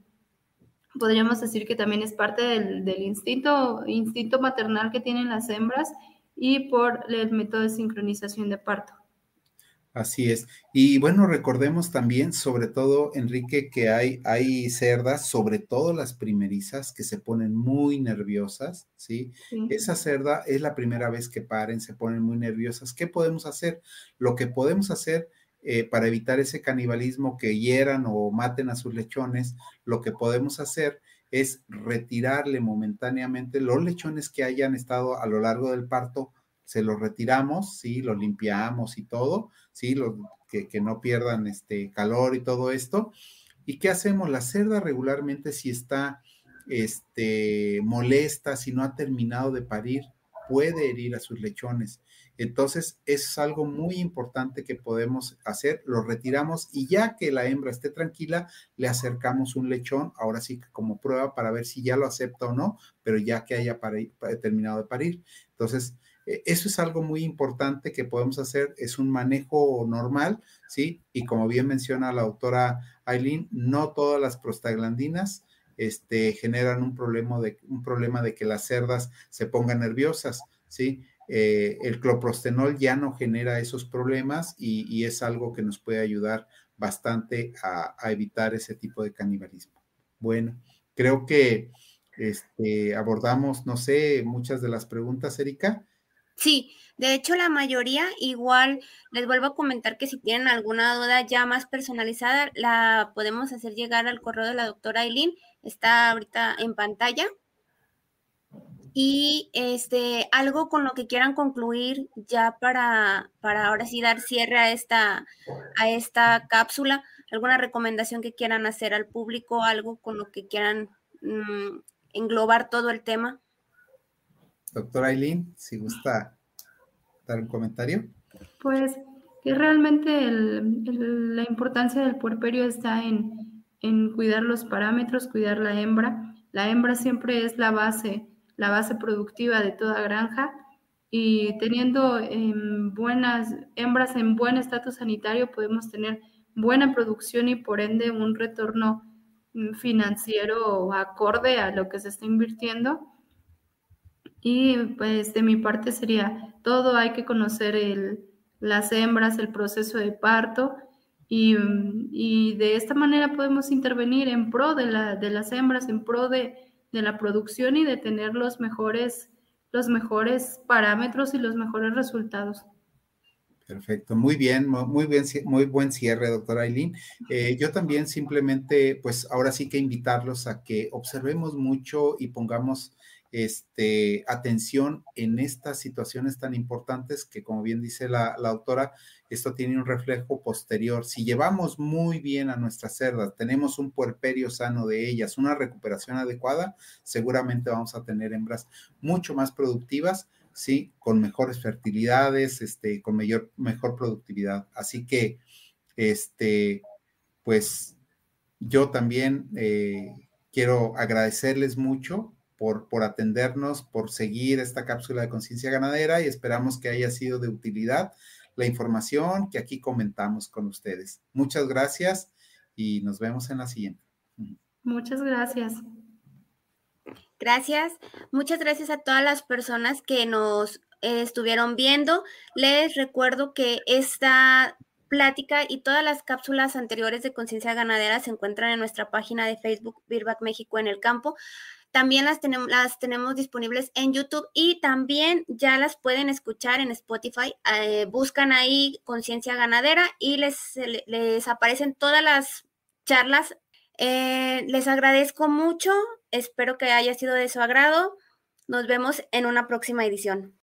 Podríamos decir que también es parte del, instinto, instinto maternal que tienen las hembras y por el método de sincronización de parto. Así es. Y bueno, recordemos también, sobre todo, Enrique, que hay, hay cerdas, sobre todo las primerizas, que se ponen muy nerviosas, ¿sí? sí. Esa cerda es la primera vez que paren, se ponen muy nerviosas. ¿Qué podemos hacer? Lo que podemos hacer eh, para evitar ese canibalismo que hieran o maten a sus lechones, lo que podemos hacer es retirarle momentáneamente los lechones que hayan estado a lo largo del parto, se los retiramos, sí, los limpiamos y todo, sí, que, no pierdan este calor y todo esto. ¿Y qué hacemos? La cerda regularmente si está este, molesta, si no ha terminado de parir, puede herir a sus lechones. Entonces, es algo muy importante que podemos hacer. Lo retiramos y ya que la hembra esté tranquila, le acercamos un lechón, ahora sí como prueba para ver si ya lo acepta o no, pero ya que haya terminado de parir. Entonces, e, eso es algo muy importante que podemos hacer, es un manejo normal, ¿sí? Y como bien menciona la doctora Aileen, no todas las prostaglandinas este, generan un problema, de, un problema de que las cerdas se pongan nerviosas, ¿sí? Eh, el cloprostenol ya no genera esos problemas y, es algo que nos puede ayudar bastante a, evitar ese tipo de canibalismo. Bueno, creo que este, abordamos, no sé, muchas de las preguntas, Erika. Sí, de hecho la mayoría igual les vuelvo a comentar que si tienen alguna duda ya más personalizada la podemos hacer llegar al correo de la doctora Aileen, está ahorita en pantalla y este, algo con lo que quieran concluir ya para, para ahora sí dar cierre a esta, a esta cápsula, alguna recomendación que quieran hacer al público, algo con lo que quieran mm, englobar todo el tema. Doctora Aileen, si gusta dar un comentario. Pues que realmente la importancia del puerperio está en, en cuidar los parámetros, cuidar la hembra. La hembra siempre es la base la base productiva de toda granja y teniendo em, buenas hembras en buen estatus sanitario podemos tener buena producción y por ende un retorno mm, financiero acorde a lo que se está invirtiendo. Y pues de mi parte sería todo, hay que conocer el, las hembras, el proceso de parto y, mm, y, de esta manera podemos intervenir en pro de, la, de las hembras, en pro de, de la producción y de tener los mejores, los mejores parámetros y los mejores resultados. Perfecto, muy bien, muy bien, muy buen cierre, doctora Aileen. Eh, yo también simplemente, pues ahora sí que invitarlos a que observemos mucho y pongamos este, atención en estas situaciones tan importantes que, como bien dice la, la, autora, esto tiene un reflejo posterior. Si llevamos muy bien a nuestras cerdas, tenemos un puerperio sano de ellas, una recuperación adecuada, seguramente vamos a tener hembras mucho más productivas, ¿sí? Con mejores fertilidades, este, con mayor, mejor productividad. Así que, este, pues yo también eh, quiero agradecerles mucho por, atendernos, por seguir esta cápsula de conciencia ganadera y esperamos que haya sido de utilidad la información que aquí comentamos con ustedes. Muchas gracias y nos vemos en la siguiente. Muchas gracias. Gracias. Muchas gracias a todas las personas que nos eh, estuvieron viendo. Les recuerdo que esta plática y todas las cápsulas anteriores de conciencia ganadera se encuentran en nuestra página de Facebook Birback México en el campo. También las tenemos, las tenemos disponibles en YouTube y también ya las pueden escuchar en Spotify. Eh, buscan ahí Conciencia Ganadera y les, les aparecen todas las charlas. Eh, les agradezco mucho. Espero que haya sido de su agrado. Nos vemos en una próxima edición.